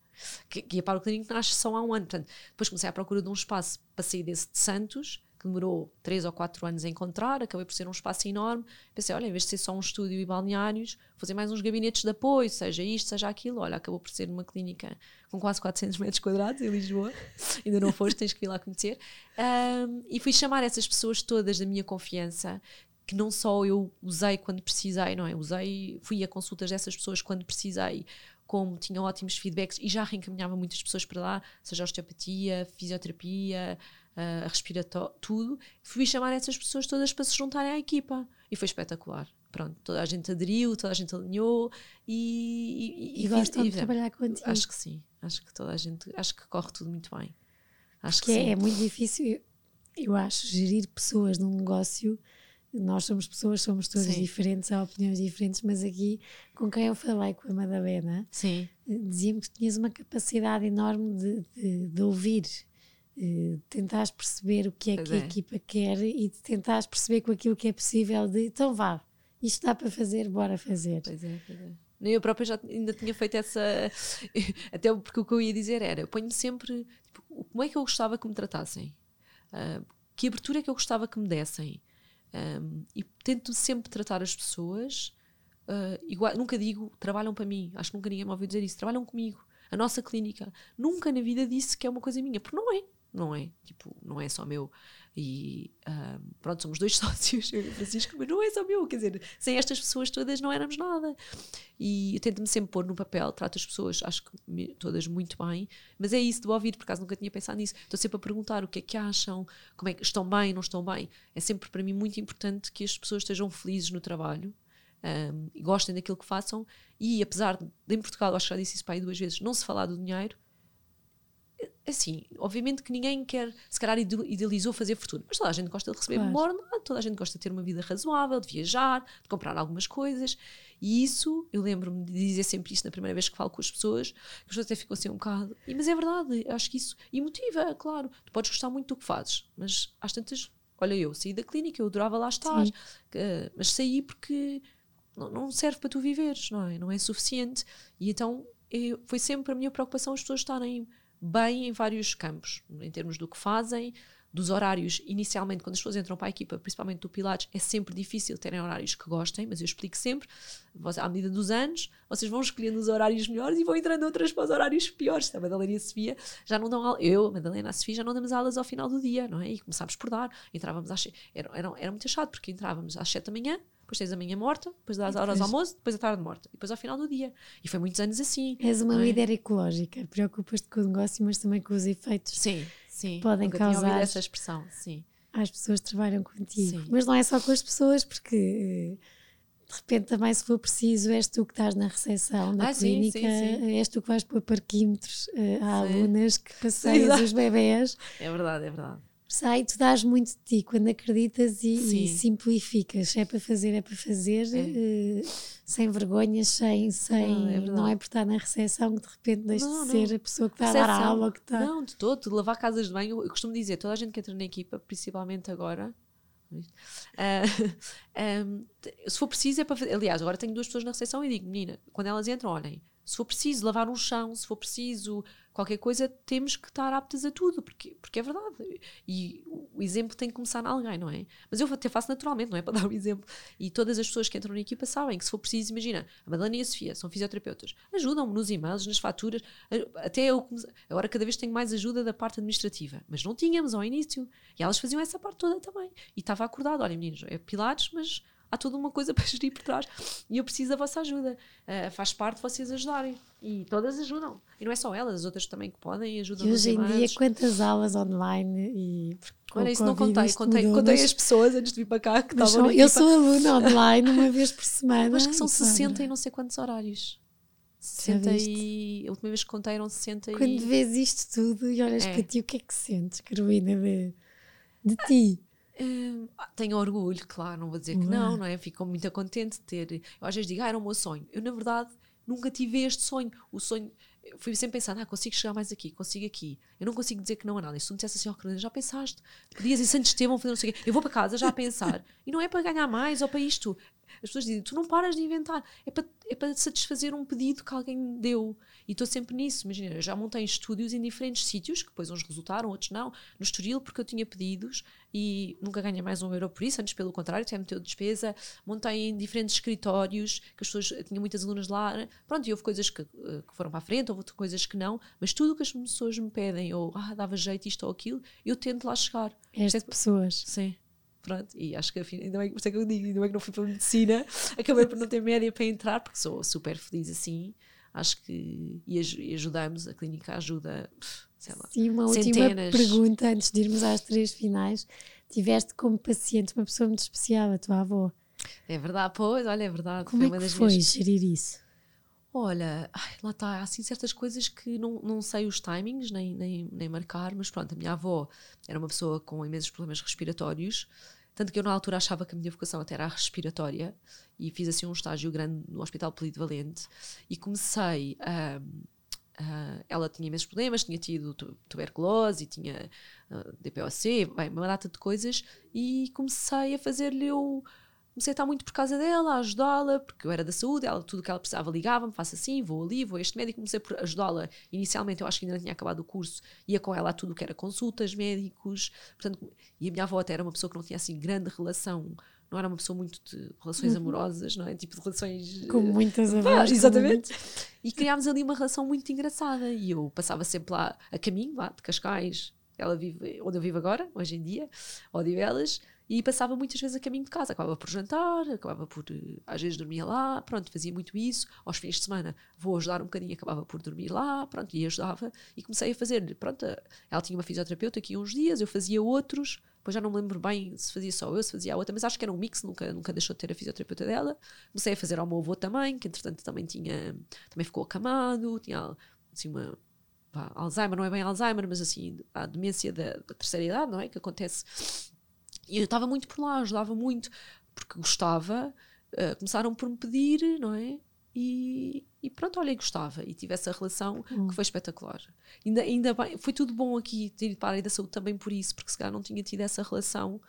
Que, que a Power Clinic nasce só há um ano. Portanto, depois comecei à procura de um espaço para sair desse de Santos, que demorou 3 ou 4 anos a encontrar, acabei por ser um espaço enorme. Pensei, olha, em vez de ser só um estúdio e balneários, fazer mais uns gabinetes de apoio, seja isto, seja aquilo. Olha, acabou por ser uma clínica com quase 400 metros quadrados em Lisboa. Ainda não foste, tens que ir lá conhecer. Ahm, e fui chamar essas pessoas todas da minha confiança, que não só eu usei quando precisei, não é? Usei, fui a consultas dessas pessoas quando precisei, como tinha ótimos feedbacks e já reencaminhava muitas pessoas para lá, seja osteopatia, fisioterapia, uh, respiratório, tudo. Fui chamar essas pessoas todas para se juntarem à equipa e foi espetacular. Pronto, toda a gente aderiu, toda a gente alinhou e, E, gostam de trabalhar contigo. Acho que sim, acho que toda a gente, acho que corre tudo muito bem. Acho que, que é, sim. é muito difícil, eu, acho, gerir pessoas num negócio. Nós somos pessoas, somos todas Sim. diferentes, há opiniões diferentes, mas aqui, com quem eu falei, com a Madalena, eh, dizia-me que tinhas uma capacidade enorme de, de, de ouvir, eh, de tentares perceber o que é Pois que a é. equipa quer e tentares perceber com aquilo que é possível de então vá, isto dá para fazer, bora fazer. Pois é, pois é. Nem eu própria já ainda tinha feito essa. Até porque o que eu ia dizer era: eu ponho-me sempre. Tipo, como é que eu gostava que me tratassem? Ah, que abertura é que eu gostava que me dessem? Um, e tento sempre tratar as pessoas ah, igual. Nunca digo trabalham para mim. Acho que nunca ninguém me ouviu dizer isso. Trabalham comigo. A nossa clínica. Nunca na vida disse que é uma coisa minha. Porque não é. Não é. Tipo, não é só meu. E ah, pronto, somos dois sócios, eu e Francisco, mas não é só meu. Quer dizer, sem estas pessoas todas não éramos nada. E eu tento-me sempre pôr no papel, trato as pessoas, acho que todas muito bem, mas é isso de ouvir, por acaso nunca tinha pensado nisso. Estou sempre a perguntar o que é que acham, como é que estão bem, não estão bem. É sempre para mim muito importante que as pessoas estejam felizes no trabalho. um, e gostem daquilo que façam e apesar de em Portugal, acho que já disse isso para aí duas vezes, não se falar do dinheiro assim, obviamente que ninguém quer, se calhar ide- idealizou fazer fortuna, mas toda a gente gosta de receber Claro. ordenada, toda a gente gosta de ter uma vida razoável, de viajar, de comprar algumas coisas, e isso, eu lembro-me de dizer sempre isso na primeira vez que falo com as pessoas, que as pessoas até ficam assim um bocado, e, mas é verdade, acho que isso, e motiva, claro, tu podes gostar muito do que fazes, mas às tantas, olha eu, saí da clínica, eu adorava lá estar, que- mas saí porque não, não serve para tu viveres, não é? Não é suficiente, e então eu, foi sempre a minha preocupação as pessoas estarem bem em vários campos, em termos do que fazem, dos horários. Inicialmente, quando as pessoas entram para a equipa, principalmente do Pilates, é sempre difícil terem horários que gostem, mas eu explico sempre, à medida dos anos, vocês vão escolhendo os horários melhores e vão entrando outras para os horários piores. A Madalena e a Sofia já não dão aulas, eu, a Madalena e a Sofia já não damos aulas ao final do dia, não é? E começámos por dar, entrávamos às era, era, era muito chato, porque entrávamos às 7 da manhã, depois tens a manhã morta, depois das E horas do depois- almoço, depois a tarde morta, e depois ao final do dia. E foi muitos anos assim. És uma é? líder ecológica, preocupas-te com o negócio, mas também com os efeitos Sim, sim. Podem Nunca tinha causar- essa expressão, sim. às pessoas que trabalham contigo. Sim. Mas não é só com as pessoas, porque eh, de repente também, se for preciso, és tu que estás na recepção da Ah, sim, clínica, sim, sim. és tu que vais pôr parquímetros eh, a Sim. alunas que passeias os bebés. É verdade, é verdade. Sai, tu dás muito de ti quando acreditas e, e simplificas. É para fazer, é para fazer, é. Uh, sem vergonhas, sem. sem não, é não, é por estar na recepção que de repente deixas de ser a pessoa que está a dar aula. Que está... Não, de todo. De lavar casas de banho, eu costumo dizer, toda a gente que entra na equipa, principalmente agora, Uh, um, se for preciso é para fazer. Aliás, agora tenho duas pessoas na recepção e digo, menina, quando elas entram, olhem, se for preciso lavar um chão, se for preciso qualquer coisa, temos que estar aptas a tudo, porque, porque é verdade. E o exemplo tem que começar em alguém, não é? Mas eu até faço naturalmente, não é? Para dar o um exemplo. E todas as pessoas que entram na equipa sabem que se for preciso, imagina, a Madalena e a Sofia são fisioterapeutas, ajudam-me nos e-mails, nas faturas, até eu, agora cada vez tenho mais ajuda da parte administrativa, mas não tínhamos ao início. E elas faziam essa parte toda também. E estava acordado, olha meninos, é pilares, mas há toda uma coisa para gerir por trás e eu preciso da vossa ajuda. Uh, faz parte de vocês ajudarem. E todas ajudam. E não é só elas, as outras também que podem ajudam. E hoje em dia, quantas aulas online e. Olha, isso não contei. Contei, mudou, contei mas... as pessoas antes de vir para cá que estavam. Eu sou aluna online uma vez por semana. Mas que são 60 e não sei quantos horários. 60 e. A última vez que contei eram 60 Quando e. Quando vês isto tudo e olhas é. para ti, o que é que sentes, Carolina, de, de ti? Hum, tenho orgulho, claro, não vou dizer que não, não é? Fico muito contente de ter. Eu às vezes digo, ah, era o meu sonho. Eu, na verdade, nunca tive este sonho. O sonho. Fui sempre pensando, ah, consigo chegar mais aqui, consigo aqui. Eu não consigo dizer que não a nada. E se tu me dissesse assim, oh, já pensaste? Podias ir Santo Estevão fazer não sei o quê. Eu vou para casa já a pensar. e não é para ganhar mais ou para isto. As pessoas dizem, tu não paras de inventar. É para, é para satisfazer um pedido que alguém deu. E estou sempre nisso. Imagina, eu já montei estúdios em diferentes sítios, que depois uns resultaram, outros não. No Estoril, porque eu tinha pedidos e nunca ganhei mais um euro por isso. Antes, pelo contrário, tinha meteu despesa. Montei em diferentes escritórios, que as pessoas, tinha muitas alunas lá. Pronto, e houve coisas que, eh, que foram para a frente, houve coisas que não. Mas tudo o que as pessoas me pedem, ou ah, dava jeito isto ou aquilo, eu tento lá chegar. Estas pessoas. Sim. Pronto, e acho que ainda bem, por isso é que eu digo, ainda bem que não fui para a medicina, acabei por não ter média para entrar, porque sou super feliz assim. Acho que e, aj ajudamos, a clínica ajuda, sei lá, Sim, uma centenas. última pergunta antes de irmos às três finais. Tiveste como paciente uma pessoa muito especial, a tua avó. É verdade, pois, olha, é verdade. Como foi é que foi minhas... gerir isso? Olha, lá está, há assim certas coisas que não, não sei os timings, nem, nem, nem marcar, mas pronto, a minha avó era uma pessoa com imensos problemas respiratórios, tanto que eu na altura achava que a minha vocação até era a respiratória e fiz assim um estágio grande no Hospital Polido Valente e comecei a. Uh, ela tinha imensos problemas, tinha tido tuberculose, tinha uh, DPOC, bem, uma data de coisas, e comecei a fazer-lhe o, comecei a estar muito por causa dela, a ajudá-la, porque eu era da saúde, ela, tudo que ela precisava ligava-me, faço assim, vou ali, vou a este médico, comecei por ajudá-la. Inicialmente eu acho que ainda não tinha acabado o curso, ia com ela a tudo o que era consultas, médicos, portanto, e a minha avó até era uma pessoa que não tinha assim grande relação, não era uma pessoa muito de relações uhum. amorosas, não é? Tipo de relações. Como muitas avós. exatamente. E criámos ali uma relação muito engraçada. E eu passava sempre lá a caminho, lá de Cascais, ela vive onde eu vivo agora, hoje em dia, Odivelas, e passava muitas vezes a caminho de casa, acabava por jantar, acabava por, eh, às vezes dormia lá, pronto, fazia muito isso, aos fins de semana vou ajudar um bocadinho, acabava por dormir lá, pronto, e ajudava, e comecei a fazer, pronto, ela tinha uma fisioterapeuta aqui uns dias, eu fazia outros, depois já não me lembro bem se fazia só eu, se fazia a outra, mas acho que era um mix, nunca, nunca deixou de ter a fisioterapeuta dela, comecei a fazer ao meu avô também, que entretanto também tinha, também ficou acamado, tinha assim uma Alzheimer, não é bem Alzheimer, mas assim, a demência da, da terceira idade, não é? Que acontece e eu estava muito por lá, ajudava muito, porque gostava. Uh, começaram por me pedir, não é? E, e pronto, olha, gostava. E tive essa relação hum. que foi espetacular. Ainda, ainda bem, foi tudo bom aqui ter ido para a área da saúde também por isso, porque se calhar não tinha tido essa relação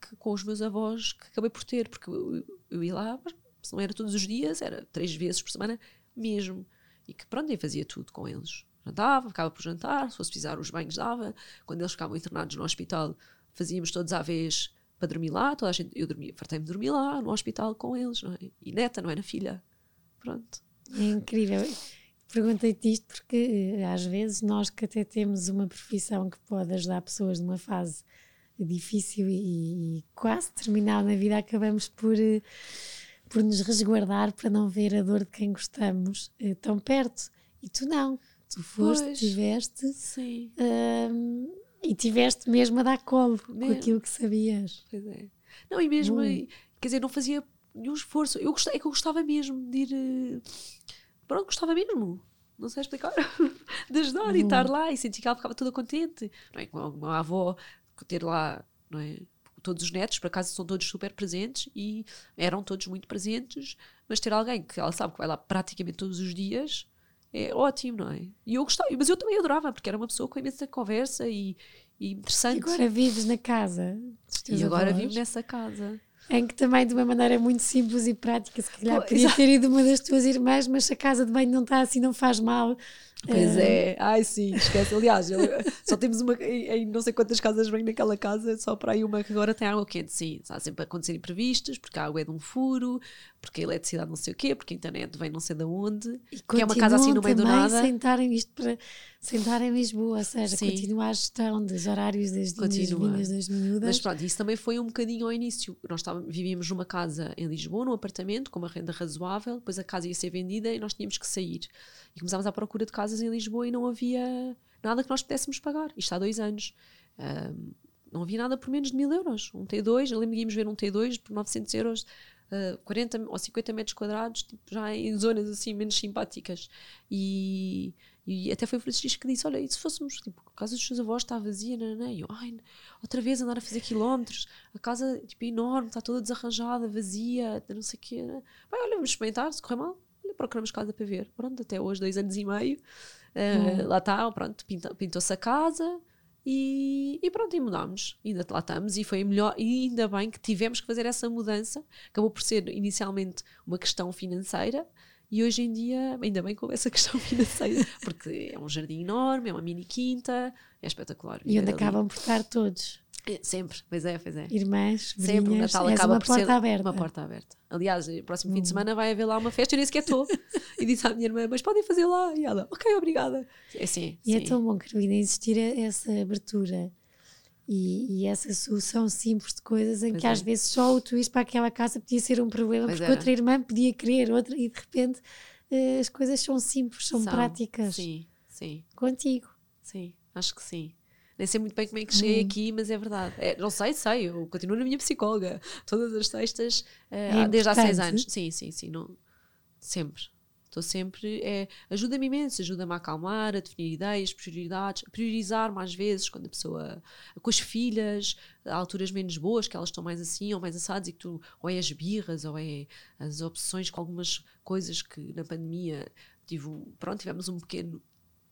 que, com os meus avós que acabei por ter, porque eu, eu ia lá, se não era todos os dias, era três vezes por semana mesmo. E que pronto, eu fazia tudo com eles. Jantava, ficava por jantar, se fosse precisar os banhos dava. Quando eles ficavam internados no hospital, fazíamos todos à vez para dormir lá, toda a gente, eu dormia, fartei-me de dormir lá, no hospital com eles, não é? E neta, não era filha. Pronto. É incrível. Perguntei-te isto porque eh, às vezes nós que até temos uma profissão que pode ajudar pessoas numa fase difícil e, e quase terminal na vida, acabamos por, eh, por nos resguardar para não ver a dor de quem gostamos eh, tão perto. E tu não. Tu foste, pois, tiveste. Sim. Hum, e tiveste mesmo a dar colo mesmo. com aquilo que sabias. Pois é. Não, e mesmo, hum. quer dizer, não fazia nenhum esforço. Eu gostava, é que eu gostava mesmo de ir. Eh, pronto, gostava mesmo. Não sei explicar. de ajudar hum. e estar lá e sentir que ela ficava toda contente. Não é? Como a avó ter lá, não é? Todos os netos, por acaso, são todos super presentes e eram todos muito presentes, mas ter alguém que ela sabe que vai lá praticamente todos os dias é ótimo, não é? E eu gostava, mas eu também adorava, porque era uma pessoa com imensa conversa e, e E interessante. agora vives na casa. E agora vivo nessa casa. Em que também, de uma maneira muito simples e prática, se calhar podia ter ido uma das tuas irmãs, mas se a casa de banho não está assim, não faz mal. Pois Eh, é, ai sim, esquece. Aliás, eu- só temos uma em, não sei quantas casas vem naquela casa, só para aí uma que agora tem água quente. Sim, está sempre a acontecer imprevistos, porque a água é de um furo, porque a eletricidade não sei o quê, porque a internet vem não sei de onde. E que é uma casa assim no meio do nada. estarem isto para sem estar em Lisboa, ou seja, Sim. continua a gestão dos horários das, vindas das miúdas. Mas pronto, isso também foi um bocadinho ao início. Nós vivíamos numa casa em Lisboa, num apartamento, com uma renda razoável, depois a casa ia ser vendida e nós tínhamos que sair. E começámos à procura de casas em Lisboa e não havia nada que nós pudéssemos pagar. Isto há dois anos. Ahm, não havia nada por menos de mil euros. Um T2, eu lembro que íamos ver um T2 por 900 euros, ah, 40 ou 50 metros quadrados, tipo, já em zonas assim menos simpáticas. E, e até foi o Francisco que disse: Olha, e se fôssemos, tipo, a casa dos seus avós está vazia, não, não, e eu, outra vez andar a fazer quilómetros, a casa tipo, é enorme, está toda desarranjada, vazia, não sei o quê. né? Bem, olha, vamos experimentar, se correr mal, procuramos casa para ver. Pronto, até hoje, dois anos e meio, ah, lá está, pronto, pintou-se a casa. E, e pronto, e mudámos. Ainda lá estamos, e foi melhor. E ainda bem que tivemos que fazer essa mudança. Acabou por ser inicialmente uma questão financeira, e hoje em dia, ainda bem que houve essa questão financeira, porque é um jardim enorme, é uma mini quinta, é espetacular. E onde acabam por estar todos, Sempre, pois é, pois é. irmãs, Sempre o Natal acaba uma por porta ser aberta. uma porta aberta. Aliás, o próximo Hum. fim de semana vai haver lá uma festa, eu nem sequer estou. e disse à minha irmã, mas podem fazer lá. E ela, ok, obrigada. É assim, E é sim. tão bom, Carolina, existir essa abertura e, e essa solução simples de coisas em Pois que é. às vezes só o twist para aquela casa podia ser um problema, Pois porque era. outra irmã podia querer, outra, e de repente eh, as coisas são simples, são, São, práticas Sim, sim, contigo. sim, acho que sim. Nem sei muito bem como é que cheguei Hum. aqui, mas é verdade. É, não sei, sei, eu continuo na minha psicóloga. Todas as sextas, eh, É há- desde há seis anos. Sim, sim, sim. Não, sempre. Estou sempre. É, ajuda-me imenso, ajuda-me a acalmar, a definir ideias, prioridades, a priorizar mais vezes quando a pessoa. com as filhas, a alturas menos boas, que elas estão mais assim ou mais assadas e que tu. ou é as birras, ou é as obsessões com algumas coisas que na pandemia tive. Pronto, tivemos um pequeno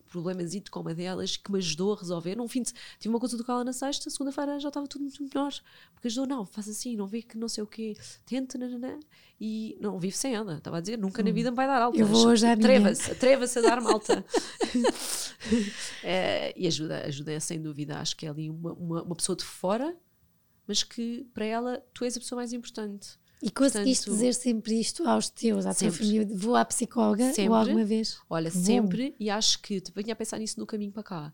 problemazito com uma delas que me ajudou a resolver. Num fim de, tive uma consulta com ela na sexta, segunda-feira já estava tudo muito melhor. Porque ajudou, não, faz assim, não vê que não sei o quê, tenta, nananã, e não vive sem ela. Estava a dizer, nunca na vida me vai dar alta. Eu vou minha. Atreva-se, atreva-se a dar malta. Eh, e ajuda, ajuda sem dúvida. Acho que é ali uma, uma, uma pessoa de fora, mas que para ela tu és a pessoa mais importante. E conseguiste Portanto, dizer sempre isto aos teus, à tua família? Vou à psicóloga Sempre. ou alguma vez? Olha, Bom. sempre, e acho que te venho a pensar nisso no caminho para cá.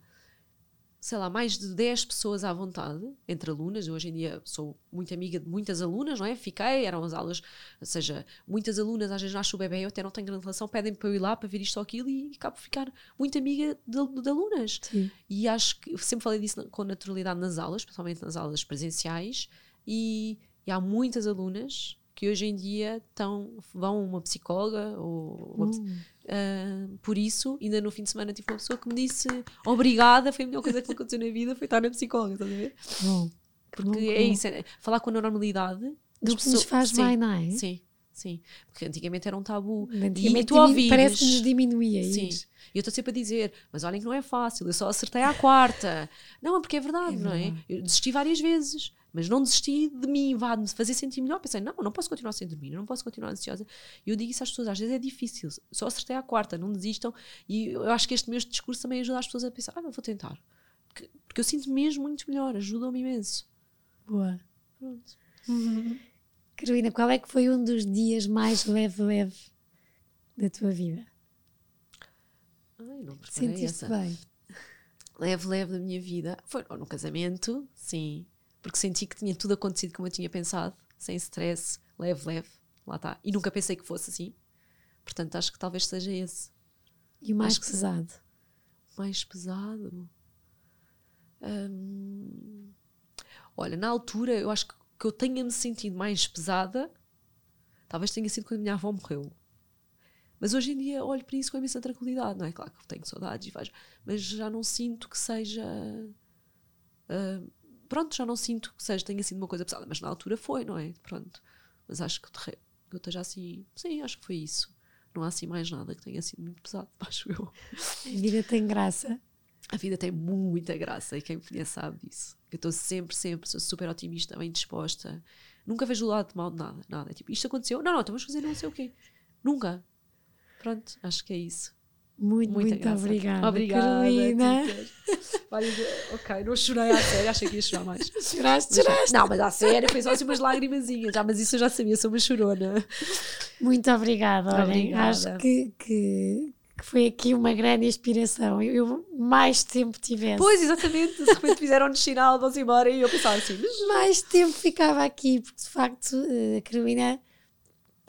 Sei lá, mais de 10 pessoas à vontade, entre alunas. Eu hoje em dia sou muito amiga de muitas alunas, não é? Fiquei, eram as aulas, ou seja, muitas alunas às vezes nasce o bebê, eu até não tenho grande relação, pedem para eu ir lá para ver isto ou aquilo e acabo por ficar muito amiga de, de alunas. Sim. E acho que sempre falei disso com naturalidade nas aulas, principalmente nas aulas presenciais, e, e há muitas alunas que hoje em dia estão, vão a uma psicóloga ou uma ah, por isso, ainda no fim de semana tive uma pessoa que me disse obrigada, foi a melhor coisa que me aconteceu na vida, foi estar na psicóloga, estás a ver? Bom, Porque bom, é bom. isso, é falar com a normalidade do que nos faz sim, bem, não é? Sim, sim. Porque antigamente era um tabu. Antigamente e tu parece que nos diminuía Sim. isso. E eu estou sempre a dizer, mas olhem que não é fácil, eu só acertei à quarta. não, é porque é verdade, É não é? verdade. Eu desisti várias vezes, mas não desisti de mim, vá me fazer sentir melhor. Pensei, não, não posso continuar sem dormir, não posso continuar ansiosa. E eu digo isso às pessoas, às vezes é difícil, só acertei à quarta, não desistam. E eu acho que este meu discurso também ajuda as pessoas a pensar, ah, não vou tentar. Porque, porque eu sinto mesmo muito melhor, ajuda-me imenso. Boa. Pronto. Carolina, qual é que foi um dos dias mais leve-leve da tua vida? Ai, não Sentiste essa. bem? leve, leve da minha vida foi no casamento, sim, porque senti que tinha tudo acontecido como eu tinha pensado, sem stress, leve, leve, lá está. E nunca pensei que fosse assim, portanto acho que talvez seja esse. E o mais Acho que pesado? Mais pesado. Hum, olha, na altura eu acho que que eu tenha me sentido mais pesada, talvez tenha sido quando a minha avó morreu. Mas hoje em dia olho para isso com imensa tranquilidade, não é? Claro que tenho saudades e faz, mas já não sinto que seja. ah, pronto, já não sinto que seja, tenha sido uma coisa pesada, mas na altura foi, não é? Pronto. Mas acho que re- eu esteja assim, sim, acho que foi isso. Não há assim mais nada que tenha sido muito pesado, acho eu. A vida tem graça. A vida tem muita graça e quem me conhece sabe disso. Eu estou sempre, sempre, sou super otimista, bem disposta. Nunca vejo o lado de mal de nada, nada. É tipo, isto aconteceu? Não, não, então vamos fazer não sei o quê. Nunca. Pronto, acho que é isso. Muito, muito obrigada. Obrigada, Carolina. Ok, não chorei à sério, achei que ia chorar mais. Choraste, Mas- choraste. Não, mas à sério, foi só assim umas lágrimazinhas. Já, mas isso eu já sabia, sou uma chorona. Muito obrigada. Olhem, acho que, que, que foi aqui uma grande inspiração. Eu, eu mais tempo tivesse, Pois, exatamente, de repente fizeram-nos sinal, vão-se embora e eu pensava assim, mas mais tempo ficava aqui, porque de facto eh, a Carolina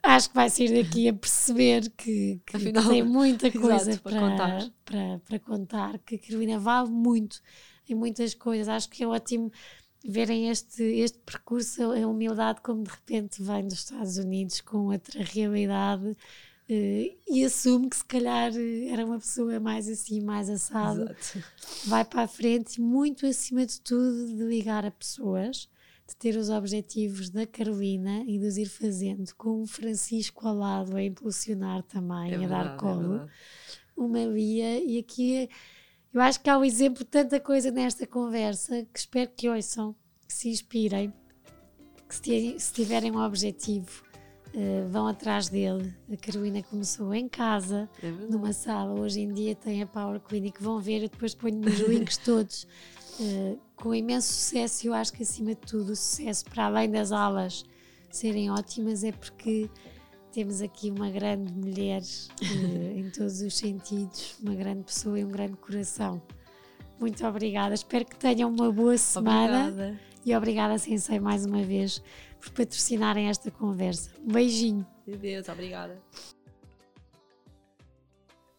acho que vai sair daqui a perceber que, que Afinal, tem muita exato, coisa para para, contar. para, para contar, que a Carolina vale muito em muitas coisas. Acho que é ótimo verem este, este percurso, a humildade como de repente vem dos Estados Unidos com outra realidade eh, e assume que se calhar eh, era uma pessoa mais assim, mais assado Exato. vai para a frente, muito acima de tudo, de ligar a pessoas, de ter os objetivos da Carolina e de os ir fazendo, com o Francisco ao lado a impulsionar também, É a dar verdade, é colo, verdade. uma Lia, e aqui é- eu acho que há um exemplo de tanta coisa nesta conversa que espero que ouçam, que se inspirem, que se tiverem, um objetivo. eh, vão atrás dele. A Carolina começou em casa, É numa sala. Hoje em dia tem a Power Clinic, vão ver, eu depois ponho nos links todos. eh, com imenso sucesso, eu acho que acima de tudo o sucesso, para além das aulas serem ótimas, é porque temos aqui uma grande mulher eh, em todos os sentidos, uma grande pessoa e um grande coração. Muito obrigada, espero que tenham uma boa semana Obrigada. e obrigada, Sensei, mais uma vez por patrocinarem esta conversa. Um beijinho. Meu Deus, obrigada.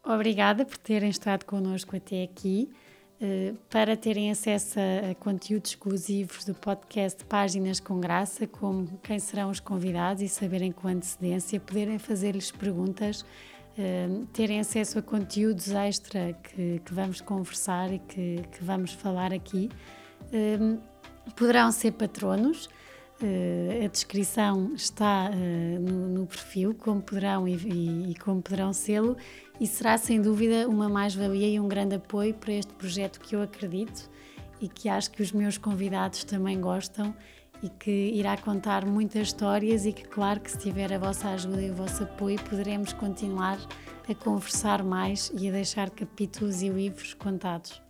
Obrigada por terem estado connosco até aqui. Eh, para terem acesso a, conteúdos exclusivos do podcast Páginas com Graça, como quem serão os convidados e saberem com antecedência, poderem fazer-lhes perguntas, eh, terem acesso a conteúdos extra que, que vamos conversar e que, que vamos falar aqui. Eh, poderão ser patronos. Eh, a descrição está eh, no, no perfil, como poderão e, e- como poderão sê-lo, e será sem dúvida uma mais-valia e um grande apoio para este projeto que eu acredito e que acho que os meus convidados também gostam e que irá contar muitas histórias e que, claro, que se tiver a vossa ajuda e o vosso apoio, poderemos continuar a conversar mais e a deixar capítulos e livros contados.